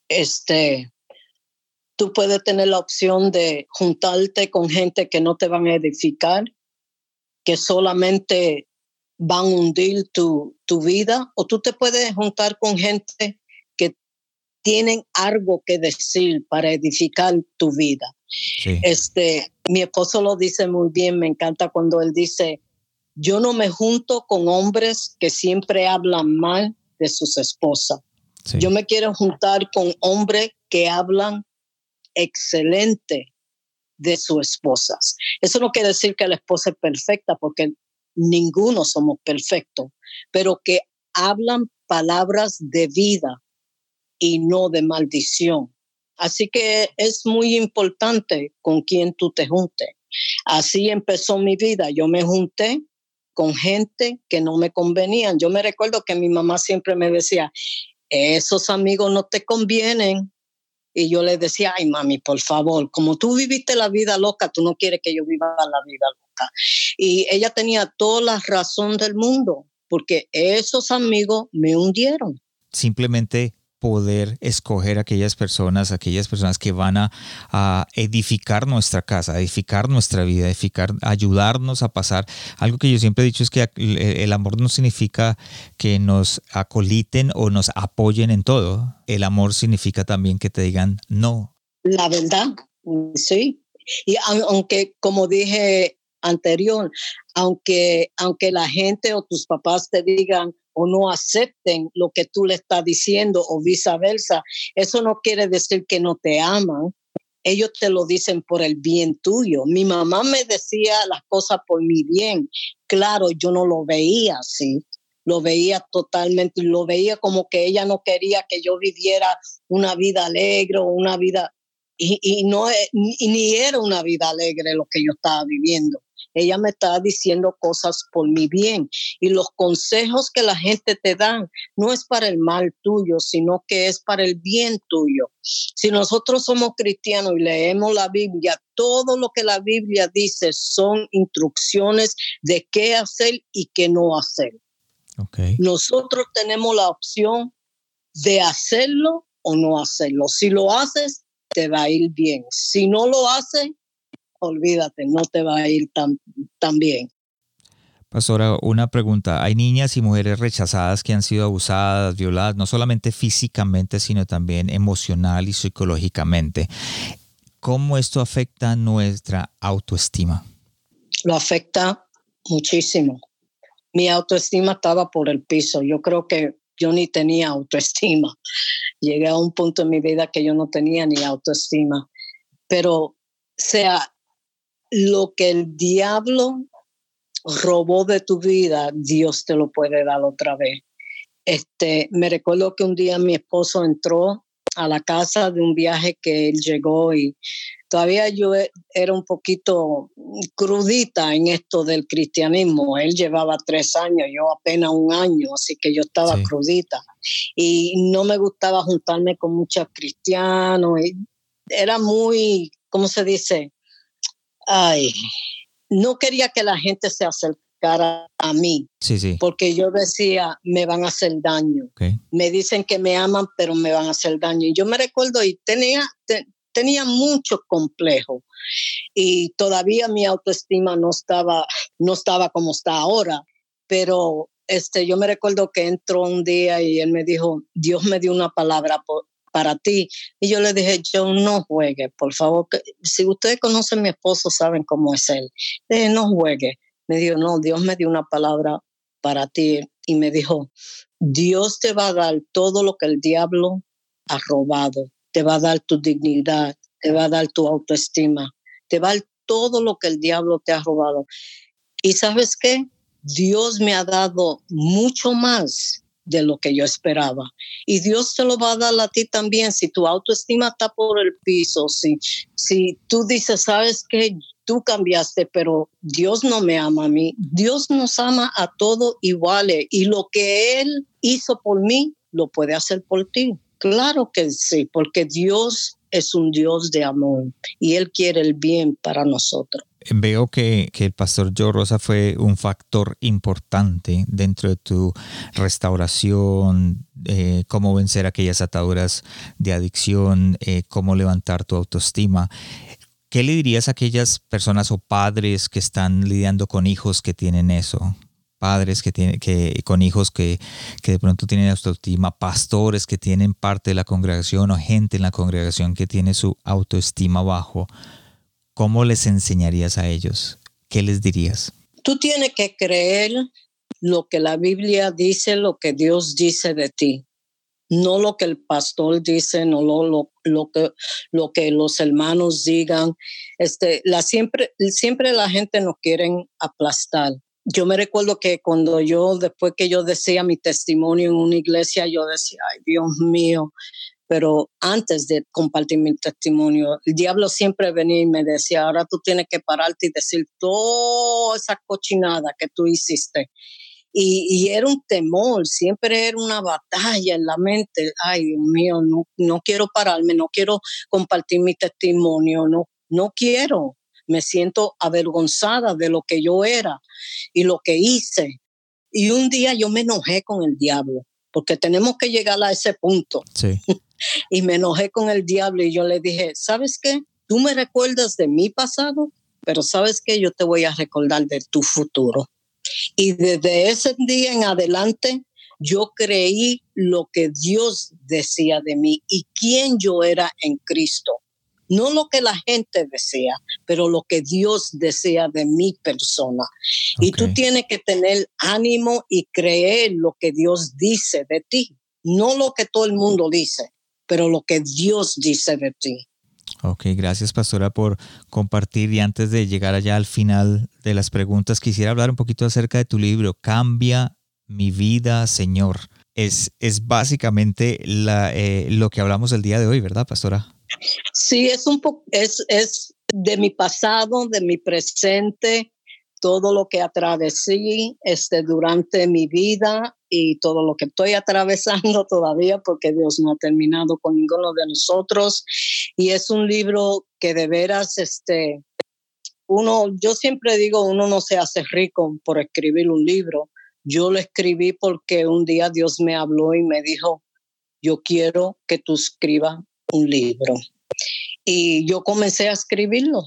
S2: Este, tú puedes tener la opción de juntarte con gente que no te van a edificar, que solamente van a hundir tu, vida, o tú te puedes juntar con gente que tienen algo que decir para edificar tu vida. Este, mi esposo lo dice muy bien, me encanta cuando él dice, yo no me junto con hombres que siempre hablan mal de sus esposas. Yo me quiero juntar con hombres que hablan excelente de sus esposas. Eso no quiere decir que la esposa es perfecta, porque ninguno somos perfectos, pero que hablan palabras de vida y no de maldición. Así que es muy importante con quién tú te juntes. Así empezó mi vida. Yo me junté con gente que no me convenían. Yo me recuerdo que mi mamá siempre me decía, esos amigos no te convienen. Y yo le decía, ay mami, por favor, como tú viviste la vida loca, tú no quieres que yo viva la vida loca. Y ella tenía toda la razón del mundo, porque esos amigos me hundieron.
S1: Simplemente poder escoger aquellas personas, aquellas personas que van a, edificar nuestra casa, edificar nuestra vida, edificar, ayudarnos a pasar. Algo que yo siempre he dicho es que el amor no significa que nos acoliten o nos apoyen en todo. El amor significa también que te digan no.
S2: La verdad, sí. Y aunque, como dije anterior, aunque, aunque la gente o tus papás te digan, o no acepten lo que tú le estás diciendo o viceversa, eso no quiere decir que no te aman. Ellos te lo dicen por el bien tuyo. Mi mamá me decía las cosas por mi bien. Claro, yo no lo veía así. Lo veía totalmente, lo veía como que ella no quería que yo viviera una vida alegre o una vida, y, y no, y ni era una vida alegre lo que yo estaba viviendo ella me está diciendo cosas por mi bien. Y los consejos que la gente te dan no es para el mal tuyo, sino que es para el bien tuyo. Si nosotros somos cristianos y leemos la Biblia, todo lo que la Biblia dice son instrucciones de qué hacer y qué no hacer. Nosotros tenemos la opción de hacerlo o no hacerlo. Si lo haces, te va a ir bien. Si no lo haces, olvídate, no te va a ir tan, tan bien.
S1: Pastora, una pregunta. Hay niñas y mujeres rechazadas que han sido abusadas, violadas, no solamente físicamente, sino también emocional y psicológicamente. ¿Cómo esto afecta nuestra autoestima?
S2: Lo afecta muchísimo. Mi autoestima estaba por el piso. Yo creo que yo ni tenía autoestima. Llegué a un punto en mi vida que yo no tenía ni autoestima. Pero sea lo que el diablo robó de tu vida, Dios te lo puede dar otra vez. Este, me recuerdo que un día mi esposo entró a la casa de un viaje que él llegó y todavía yo e, era un poquito crudita en esto del cristianismo. Él llevaba tres años, yo apenas un año, así que yo estaba crudita. Y no me gustaba juntarme con muchos cristianos. Y era muy, ¿cómo se dice? Ay, no quería que la gente se acercara a mí.
S1: Sí, sí.
S2: Porque yo decía, me van a hacer daño. Me dicen que me aman, pero me van a hacer daño. Y yo me recuerdo y tenía, tenía mucho complejo. Y todavía mi autoestima no estaba, no estaba como está ahora. Pero este, yo me recuerdo que entró un día y él me dijo, Dios me dio una palabra por, para ti. Y yo le dije, yo no juegue, por favor. Si ustedes conocen a mi esposo, saben cómo es él. Dije, no juegue. Me dijo, no, Dios me dio una palabra para ti. Y me dijo, Dios te va a dar todo lo que el diablo ha robado. Te va a dar tu dignidad, te va a dar tu autoestima, te va a dar todo lo que el diablo te ha robado. Y sabes qué? Dios me ha dado mucho más de lo que yo esperaba. Y Dios te lo va a dar a ti también si tu autoestima está por el piso, si, si tú dices, sabes que tú cambiaste, pero Dios no me ama a mí. Dios nos ama a todos iguales y lo que Él hizo por mí, lo puede hacer por ti. Claro que sí, porque Dios es un Dios de amor y Él quiere el bien para nosotros.
S1: Veo que, el pastor Joe Rosa fue un factor importante dentro de tu restauración, eh, cómo vencer aquellas ataduras de adicción, eh, cómo levantar tu autoestima. ¿Qué le dirías a aquellas personas o padres que están lidiando con hijos que tienen eso? Padres que tienen, que, con hijos que, que de pronto tienen autoestima, pastores que tienen parte de la congregación o gente en la congregación que tiene su autoestima bajo. ¿Cómo les enseñarías a ellos? ¿Qué les dirías?
S2: Tú tienes que creer lo que la Biblia dice, lo que Dios dice de ti no lo que el pastor dice, no lo, lo, que, lo que los hermanos digan. Este, la, siempre, siempre la gente nos quiere aplastar. Yo me recuerdo que cuando yo, después que yo decía mi testimonio en una iglesia, yo decía, ay Dios mío, pero antes de compartir mi testimonio, el diablo siempre venía y me decía, ahora tú tienes que pararte y decir toda esa cochinada que tú hiciste. Y, era un temor, siempre era una batalla en la mente. Ay, Dios mío, no, no quiero pararme, no quiero compartir mi testimonio, no, no quiero. Me siento avergonzada de lo que yo era y lo que hice. Y un día yo me enojé con el diablo, porque tenemos que llegar a ese punto.
S1: Sí.
S2: y me enojé con el diablo y yo le dije, ¿sabes qué? Tú me recuerdas de mi pasado, pero ¿sabes qué? Yo te voy a recordar de tu futuro. Y desde ese día en adelante, yo creí lo que Dios decía de mí y quién yo era en Cristo. No lo que la gente decía, pero lo que Dios desea de mi persona. Y tú tienes que tener ánimo y creer lo que Dios dice de ti. No lo que todo el mundo dice, pero lo que Dios dice de ti.
S1: Ok, gracias pastora por compartir y antes de llegar allá al final de las preguntas, quisiera hablar un poquito acerca de tu libro, Cambia mi vida, Señor. Es, es básicamente la, eh, lo que hablamos el día de hoy, ¿verdad, pastora?
S2: Sí, es un poco, es, es de mi pasado, de mi presente, todo lo que atravesé este, durante mi vida y todo lo que estoy atravesando todavía porque Dios no ha terminado con ninguno de nosotros. Y es un libro que de veras, este, uno, yo siempre digo, uno no se hace rico por escribir un libro. Yo lo escribí porque un día Dios me habló y me dijo, yo quiero que tú escribas un libro. Y yo comencé a escribirlo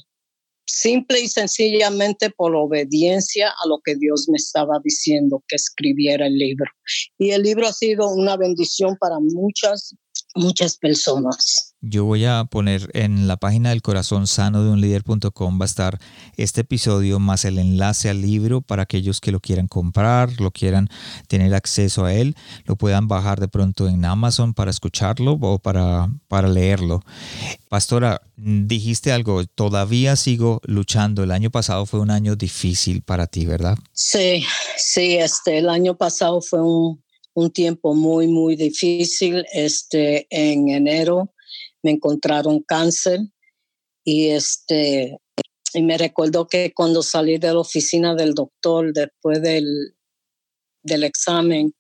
S2: simple y sencillamente por obediencia a lo que Dios me estaba diciendo que escribiera el libro. Y el libro ha sido una bendición para muchas, muchas personas.
S1: Yo voy a poner en la página del corazón sano de un líder.com va a estar este episodio más el enlace al libro para aquellos que lo quieran comprar, lo quieran tener acceso a él, lo puedan bajar de pronto en Amazon para escucharlo o para, para leerlo. Pastora, dijiste algo, todavía sigo luchando. El año pasado fue un año difícil para ti, ¿verdad?
S2: Sí, sí, este, el año pasado fue un, un tiempo muy, muy difícil. Este, en enero me encontraron cáncer y este y me recuerdo que cuando salí de la oficina del doctor después del, del examen,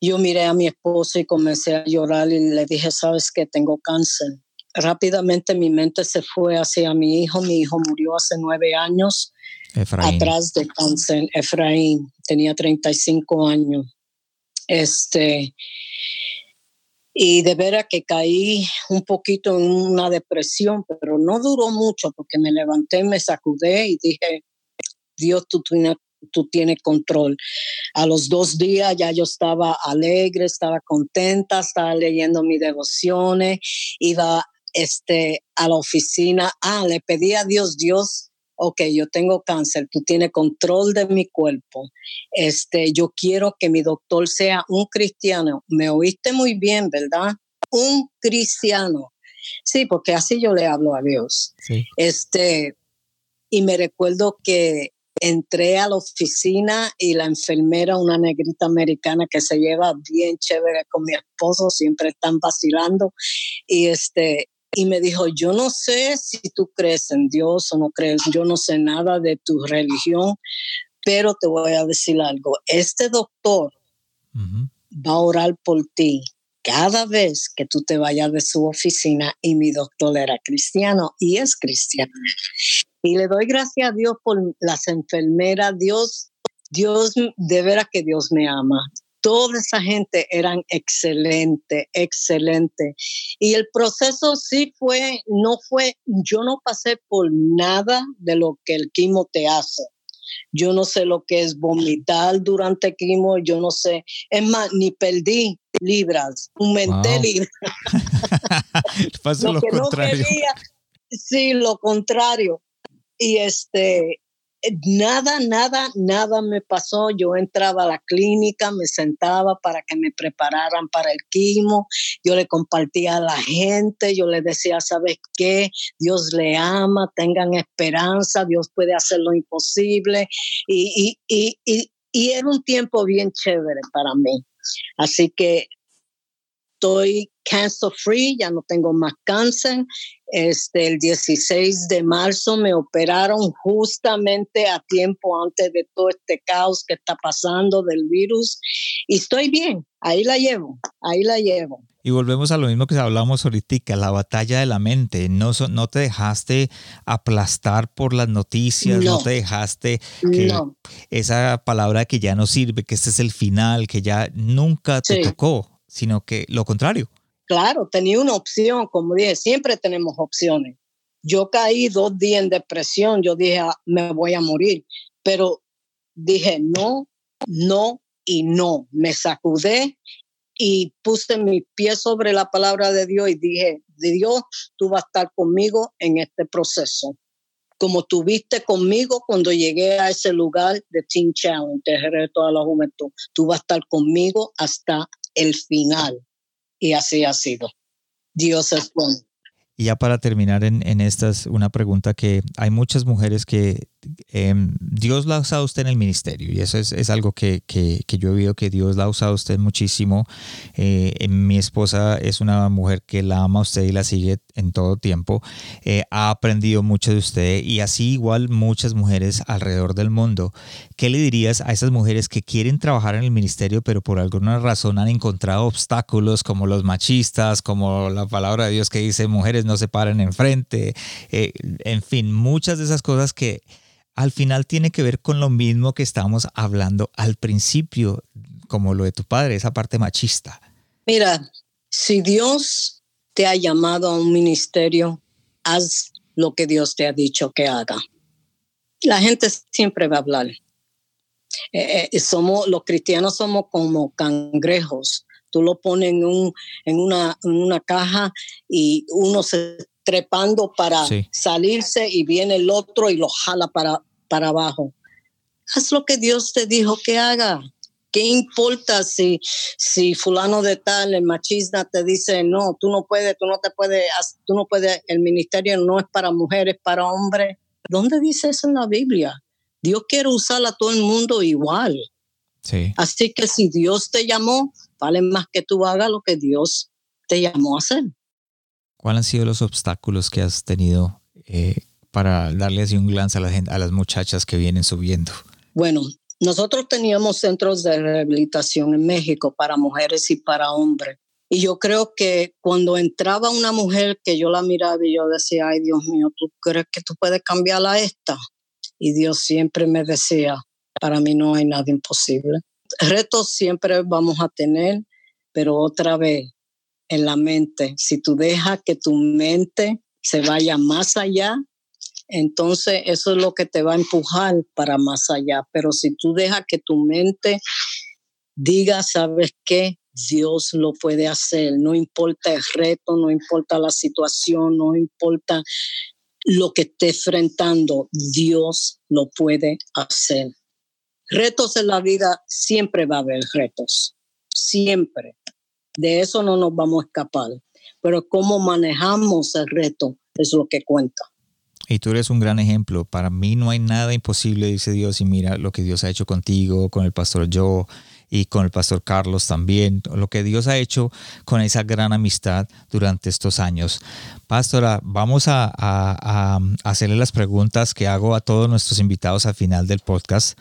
S2: yo miré a mi esposo y comencé a llorar y le dije, sabes que tengo cáncer. Rápidamente mi mente se fue hacia mi hijo. Mi hijo murió hace nueve años atrás de cáncer. Efraín tenía 35 años. Este, y de veras que caí un poquito en una depresión, pero no duró mucho porque me levanté, me sacudé y dije, Dios, tú, tú, tienes control. A los dos días ya yo estaba alegre, estaba contenta, estaba leyendo mis devociones, iba este, a la oficina, ah, le pedí a Dios, Dios, ok, yo tengo cáncer, tú tienes control de mi cuerpo, este, yo quiero que mi doctor sea un cristiano. Me oíste muy bien, ¿verdad? Un cristiano. Sí, porque así yo le hablo a Dios. Este, y me recuerdo que entré a la oficina y la enfermera, una negrita americana que se lleva bien chévere con mi esposo, siempre están vacilando. Y este, y me dijo, yo no sé si tú crees en Dios o no crees, yo no sé nada de tu religión, pero te voy a decir algo, este doctor va a orar por ti cada vez que tú te vayas de su oficina y mi doctor era cristiano y es cristiano. Y le doy gracias a Dios por las enfermeras, Dios, Dios, de veras que Dios me ama toda esa gente eran excelente, excelente. Y el proceso sí fue, no fue, yo no pasé por nada de lo que el quimo te hace. Yo no sé lo que es vomitar durante quimo, yo no sé. Es más, ni perdí libras, aumenté libras.
S1: lo, que no quería,
S2: sí, lo contrario. Y este, nada, nada, nada me pasó. Yo entraba a la clínica, me sentaba para que me prepararan para el quimo. Yo le compartía a la gente, yo le decía, ¿sabes qué? Dios le ama, tengan esperanza, Dios puede hacer lo imposible. Y, y, y, y era un tiempo bien chévere para mí. Así que estoy cancer free, ya no tengo más cáncer. Este, el 16 de marzo me operaron justamente a tiempo antes de todo este caos que está pasando del virus y estoy bien, ahí la llevo, ahí la llevo.
S1: Y volvemos a lo mismo que hablamos ahorita, la batalla de la mente. No, no te dejaste aplastar por las noticias, no, te dejaste que esa palabra que ya no sirve, que este es el final, que ya nunca te tocó sino que lo contrario.
S2: Claro, tenía una opción, como dije, siempre tenemos opciones. Yo caí dos días en depresión, yo dije, ah, me voy a morir, pero dije, no, no y no. Me sacudé y puse mi pie sobre la palabra de Dios y dije, Dios, tú vas a estar conmigo en este proceso. Como tuviste conmigo cuando llegué a ese lugar de Teen Challenge, de toda la juventud, tú vas a estar conmigo hasta el final. Y así ha sido. Dios es bueno.
S1: Y ya para terminar en, en estas, una pregunta que hay muchas mujeres que Em, Dios la ha usado usted en el ministerio y eso es, algo que, yo he visto que Dios la ha usado usted muchísimo. Eh, mi esposa es una mujer que la ama a usted y la sigue en todo tiempo. Eh, ha aprendido mucho de usted y así igual muchas mujeres alrededor del mundo. ¿Qué le dirías a esas mujeres que quieren trabajar en el ministerio pero por alguna razón han encontrado obstáculos como los machistas, como la palabra de Dios que dice mujeres no se paren enfrente, eh, en fin, muchas de esas cosas que al final tiene que ver con lo mismo que estábamos hablando al principio, como lo de tu padre, esa parte machista.
S2: Mira, si Dios te ha llamado a un ministerio, haz lo que Dios te ha dicho que haga. La gente siempre va a hablar. Eh, eh, somos, los cristianos somos como cangrejos. Tú lo pones en, un, en, una, en una caja y uno se trepando para salirse y viene el otro y lo jala para, para abajo. Haz lo que Dios te dijo que haga. ¿Qué importa si, si fulano de tal, el machista, te dice, no, tú no puedes, tú no te puedes, tú no puedes, el ministerio no es para mujeres, para hombres? ¿Dónde dice eso en la Biblia? Dios quiere usar a todo el mundo igual. Sí. Así que si Dios te llamó, vale más que tú hagas lo que Dios te llamó a hacer.
S1: ¿Cuáles han sido los obstáculos que has tenido eh, para darle así un glance a, la a las muchachas que vienen subiendo?
S2: Bueno, nosotros teníamos centros de rehabilitación en México para mujeres y para hombres. Y yo creo que cuando entraba una mujer que yo la miraba y yo decía, ay Dios mío, ¿tú crees que tú puedes cambiarla a esta? Y Dios siempre me decía, para mí no hay nada imposible. Retos siempre vamos a tener, pero otra vez, en la mente. Si tú dejas que tu mente se vaya más allá, entonces eso es lo que te va a empujar para más allá. Pero si tú dejas que tu mente diga, ¿sabes qué? Dios lo puede hacer, no importa el reto, no importa la situación, no importa lo que esté enfrentando, Dios lo puede hacer. Retos en la vida, siempre va a haber retos, siempre. De eso no nos vamos a escapar. Pero cómo manejamos el reto es lo que cuenta.
S1: Y tú eres un gran ejemplo. Para mí no hay nada imposible, dice Dios, y mira lo que Dios ha hecho contigo, con el pastor Joe y con el pastor Carlos también, lo que Dios ha hecho con esa gran amistad durante estos años. Pastora, vamos a, hacerle las preguntas que hago a todos nuestros invitados al final del podcast.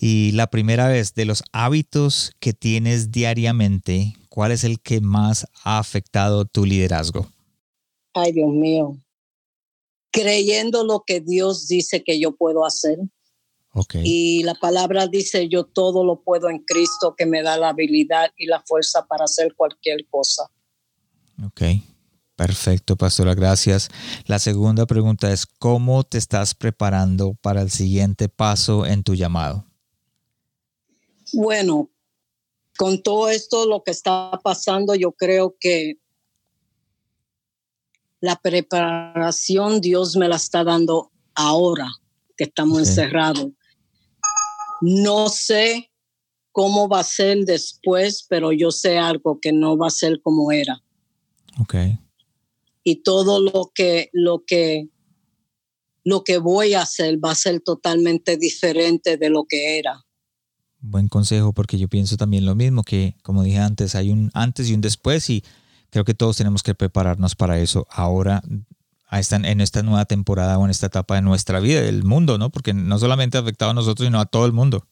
S1: Y la primera vez, de los hábitos que tienes diariamente, ¿cuál es el que más ha afectado tu liderazgo?
S2: Ay, Dios mío. Creyendo lo que Dios dice que yo puedo hacer. Okay. Y la palabra dice, yo todo lo puedo en Cristo que me da la habilidad y la fuerza para hacer cualquier cosa.
S1: Ok, perfecto, pastora, gracias. La segunda pregunta es, ¿cómo te estás preparando para el siguiente paso en tu llamado?
S2: Bueno, con todo esto, lo que está pasando, yo creo que la preparación Dios me la está dando ahora. que estamos encerrados. No sé cómo va a ser después, pero yo sé algo que no va a ser como era.
S1: Ok.
S2: Y todo lo que, lo que, lo que voy a hacer va a ser totalmente diferente de lo que era.
S1: Buen consejo, porque yo pienso también lo mismo, que como dije antes, hay un antes y un después y creo que todos tenemos que prepararnos para eso ahora en esta nueva temporada o en esta etapa de nuestra vida, del mundo, ¿no? Porque no solamente ha afectado a nosotros, sino a todo el mundo.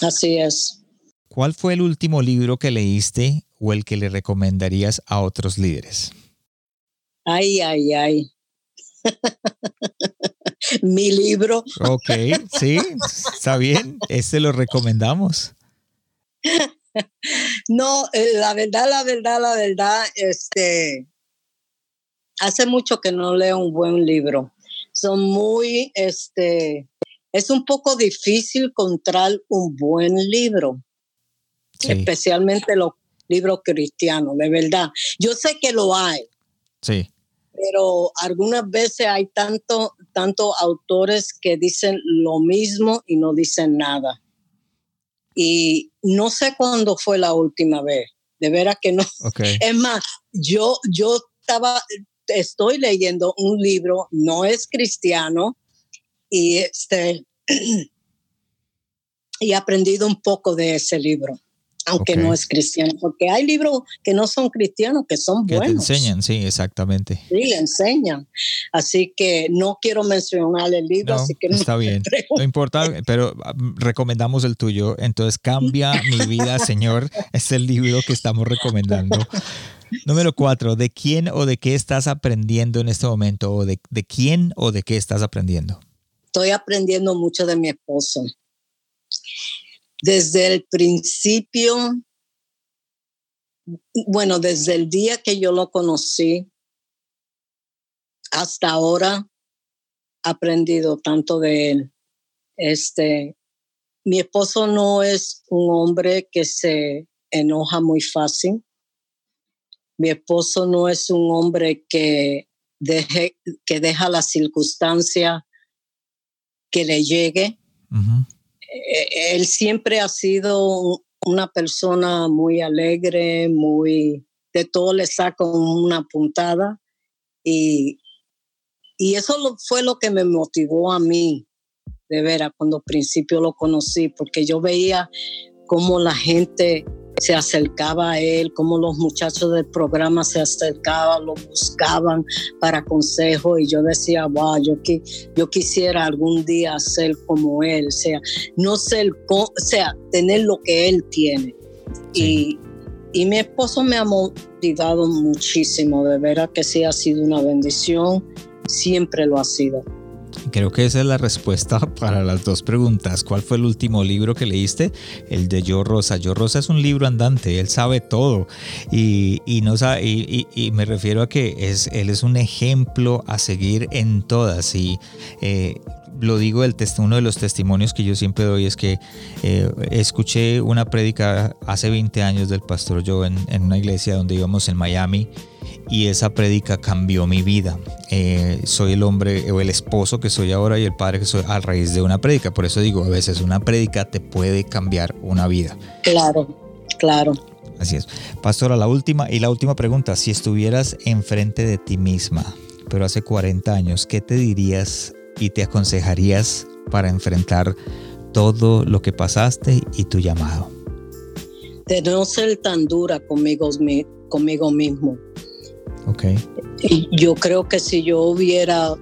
S2: Así es.
S1: ¿Cuál fue el último libro que leíste o el que le recomendarías a otros líderes?
S2: Ay, ay, ay. Mi libro.
S1: Ok, sí, está bien. Este lo recomendamos.
S2: No, eh, la verdad, la verdad, la verdad, este, hace mucho que no leo un buen libro. Son muy, este, es un poco difícil encontrar un buen libro, especialmente los libros cristianos, de verdad. Yo sé que lo hay.
S1: Sí.
S2: Pero algunas veces hay tanto, tanto autores que dicen lo mismo y no dicen nada. Y no sé cuándo fue la última vez. De veras que no. Es más, yo, yo estaba, estoy leyendo un libro, no es cristiano, y este y he aprendido un poco de ese libro, aunque no es cristiano, porque hay libros que no son cristianos, que son buenos. Que
S1: enseñan, sí, exactamente.
S2: Sí, enseñan. Así que no quiero mencionar el libro, así que
S1: está bien. No importa, pero um, recomendamos el tuyo. Entonces, Cambia mi vida, Señor, es el libro que estamos recomendando. Número cuatro, ¿de quién o de qué estás aprendiendo en este momento? ¿O de, de quién o de qué estás aprendiendo?
S2: Estoy aprendiendo mucho de mi esposo. Desde el principio, bueno, desde el día que yo lo conocí hasta ahora, he aprendido tanto de él. Este, mi esposo no es un hombre que se enoja muy fácil. Mi esposo no es un hombre que, deje, que deja la circunstancia que le llegue. Eh, él siempre ha sido una persona muy alegre, muy de todo le saca una puntada y, y eso fue lo que me motivó a mí, de veras, cuando al principio lo conocí, porque yo veía cómo la gente se acercaba a él, como los muchachos del programa se acercaban, lo buscaban para consejo y yo decía, wow, yo, yo quisiera algún día ser como él, o sea, no ser, o sea, tener lo que él tiene. Y, y mi esposo me ha motivado muchísimo, de veras que sí ha sido una bendición, siempre lo ha sido.
S1: Creo que esa es la respuesta para las dos preguntas. ¿Cuál fue el último libro que leíste? El de Yo Rosa. Yo Rosa es un libro andante, él sabe todo y, no sabe, y, me refiero a que es, él es un ejemplo a seguir en todas y eh, lo digo, el uno de los testimonios que yo siempre doy es que eh, escuché una prédica hace 20 años del pastor Joe en, en, una iglesia donde íbamos en Miami y esa prédica cambió mi vida. Eh, soy el hombre o el esposo que soy ahora y el padre que soy a raíz de una prédica. Por eso digo, a veces una prédica te puede cambiar una vida.
S2: Claro, claro.
S1: Así es. Pastora, la última y la última pregunta. Si estuvieras enfrente de ti misma, pero hace 40 años, ¿qué te dirías y te aconsejarías para enfrentar todo lo que pasaste y tu llamado?
S2: De no ser tan dura conmigo, conmigo mismo.
S1: Ok.
S2: Yo creo que si yo hubiera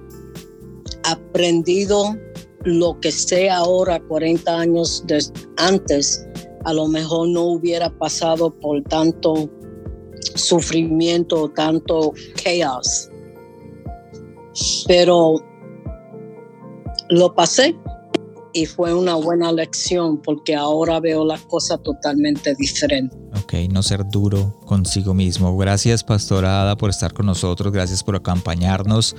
S2: aprendido lo que sé ahora, 40 años antes, a lo mejor no hubiera pasado por tanto sufrimiento, tanto caos. Pero lo pasé y fue una buena lección porque ahora veo las cosas totalmente diferentes.
S1: Ok, no ser duro consigo mismo. Gracias, Pastora Ada, por estar con nosotros. Gracias por acompañarnos.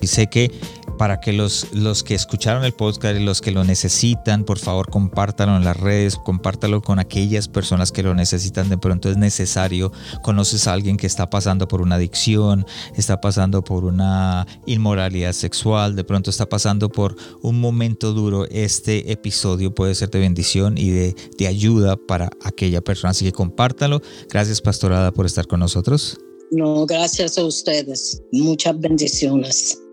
S1: Y sé que para que los, los que escucharon el podcast y los que lo necesitan, por favor, compártalo en las redes, compártalo con aquellas personas que lo necesitan. De pronto es necesario. Conoces a alguien que está pasando por una adicción, está pasando por una inmoralidad sexual, de pronto está pasando por un momento duro. Este episodio puede ser de bendición y de, de ayuda para aquella persona. Así que compártalo. Gracias, Pastorada, por estar con nosotros.
S2: No, gracias a ustedes. Muchas bendiciones.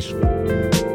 S1: dormir.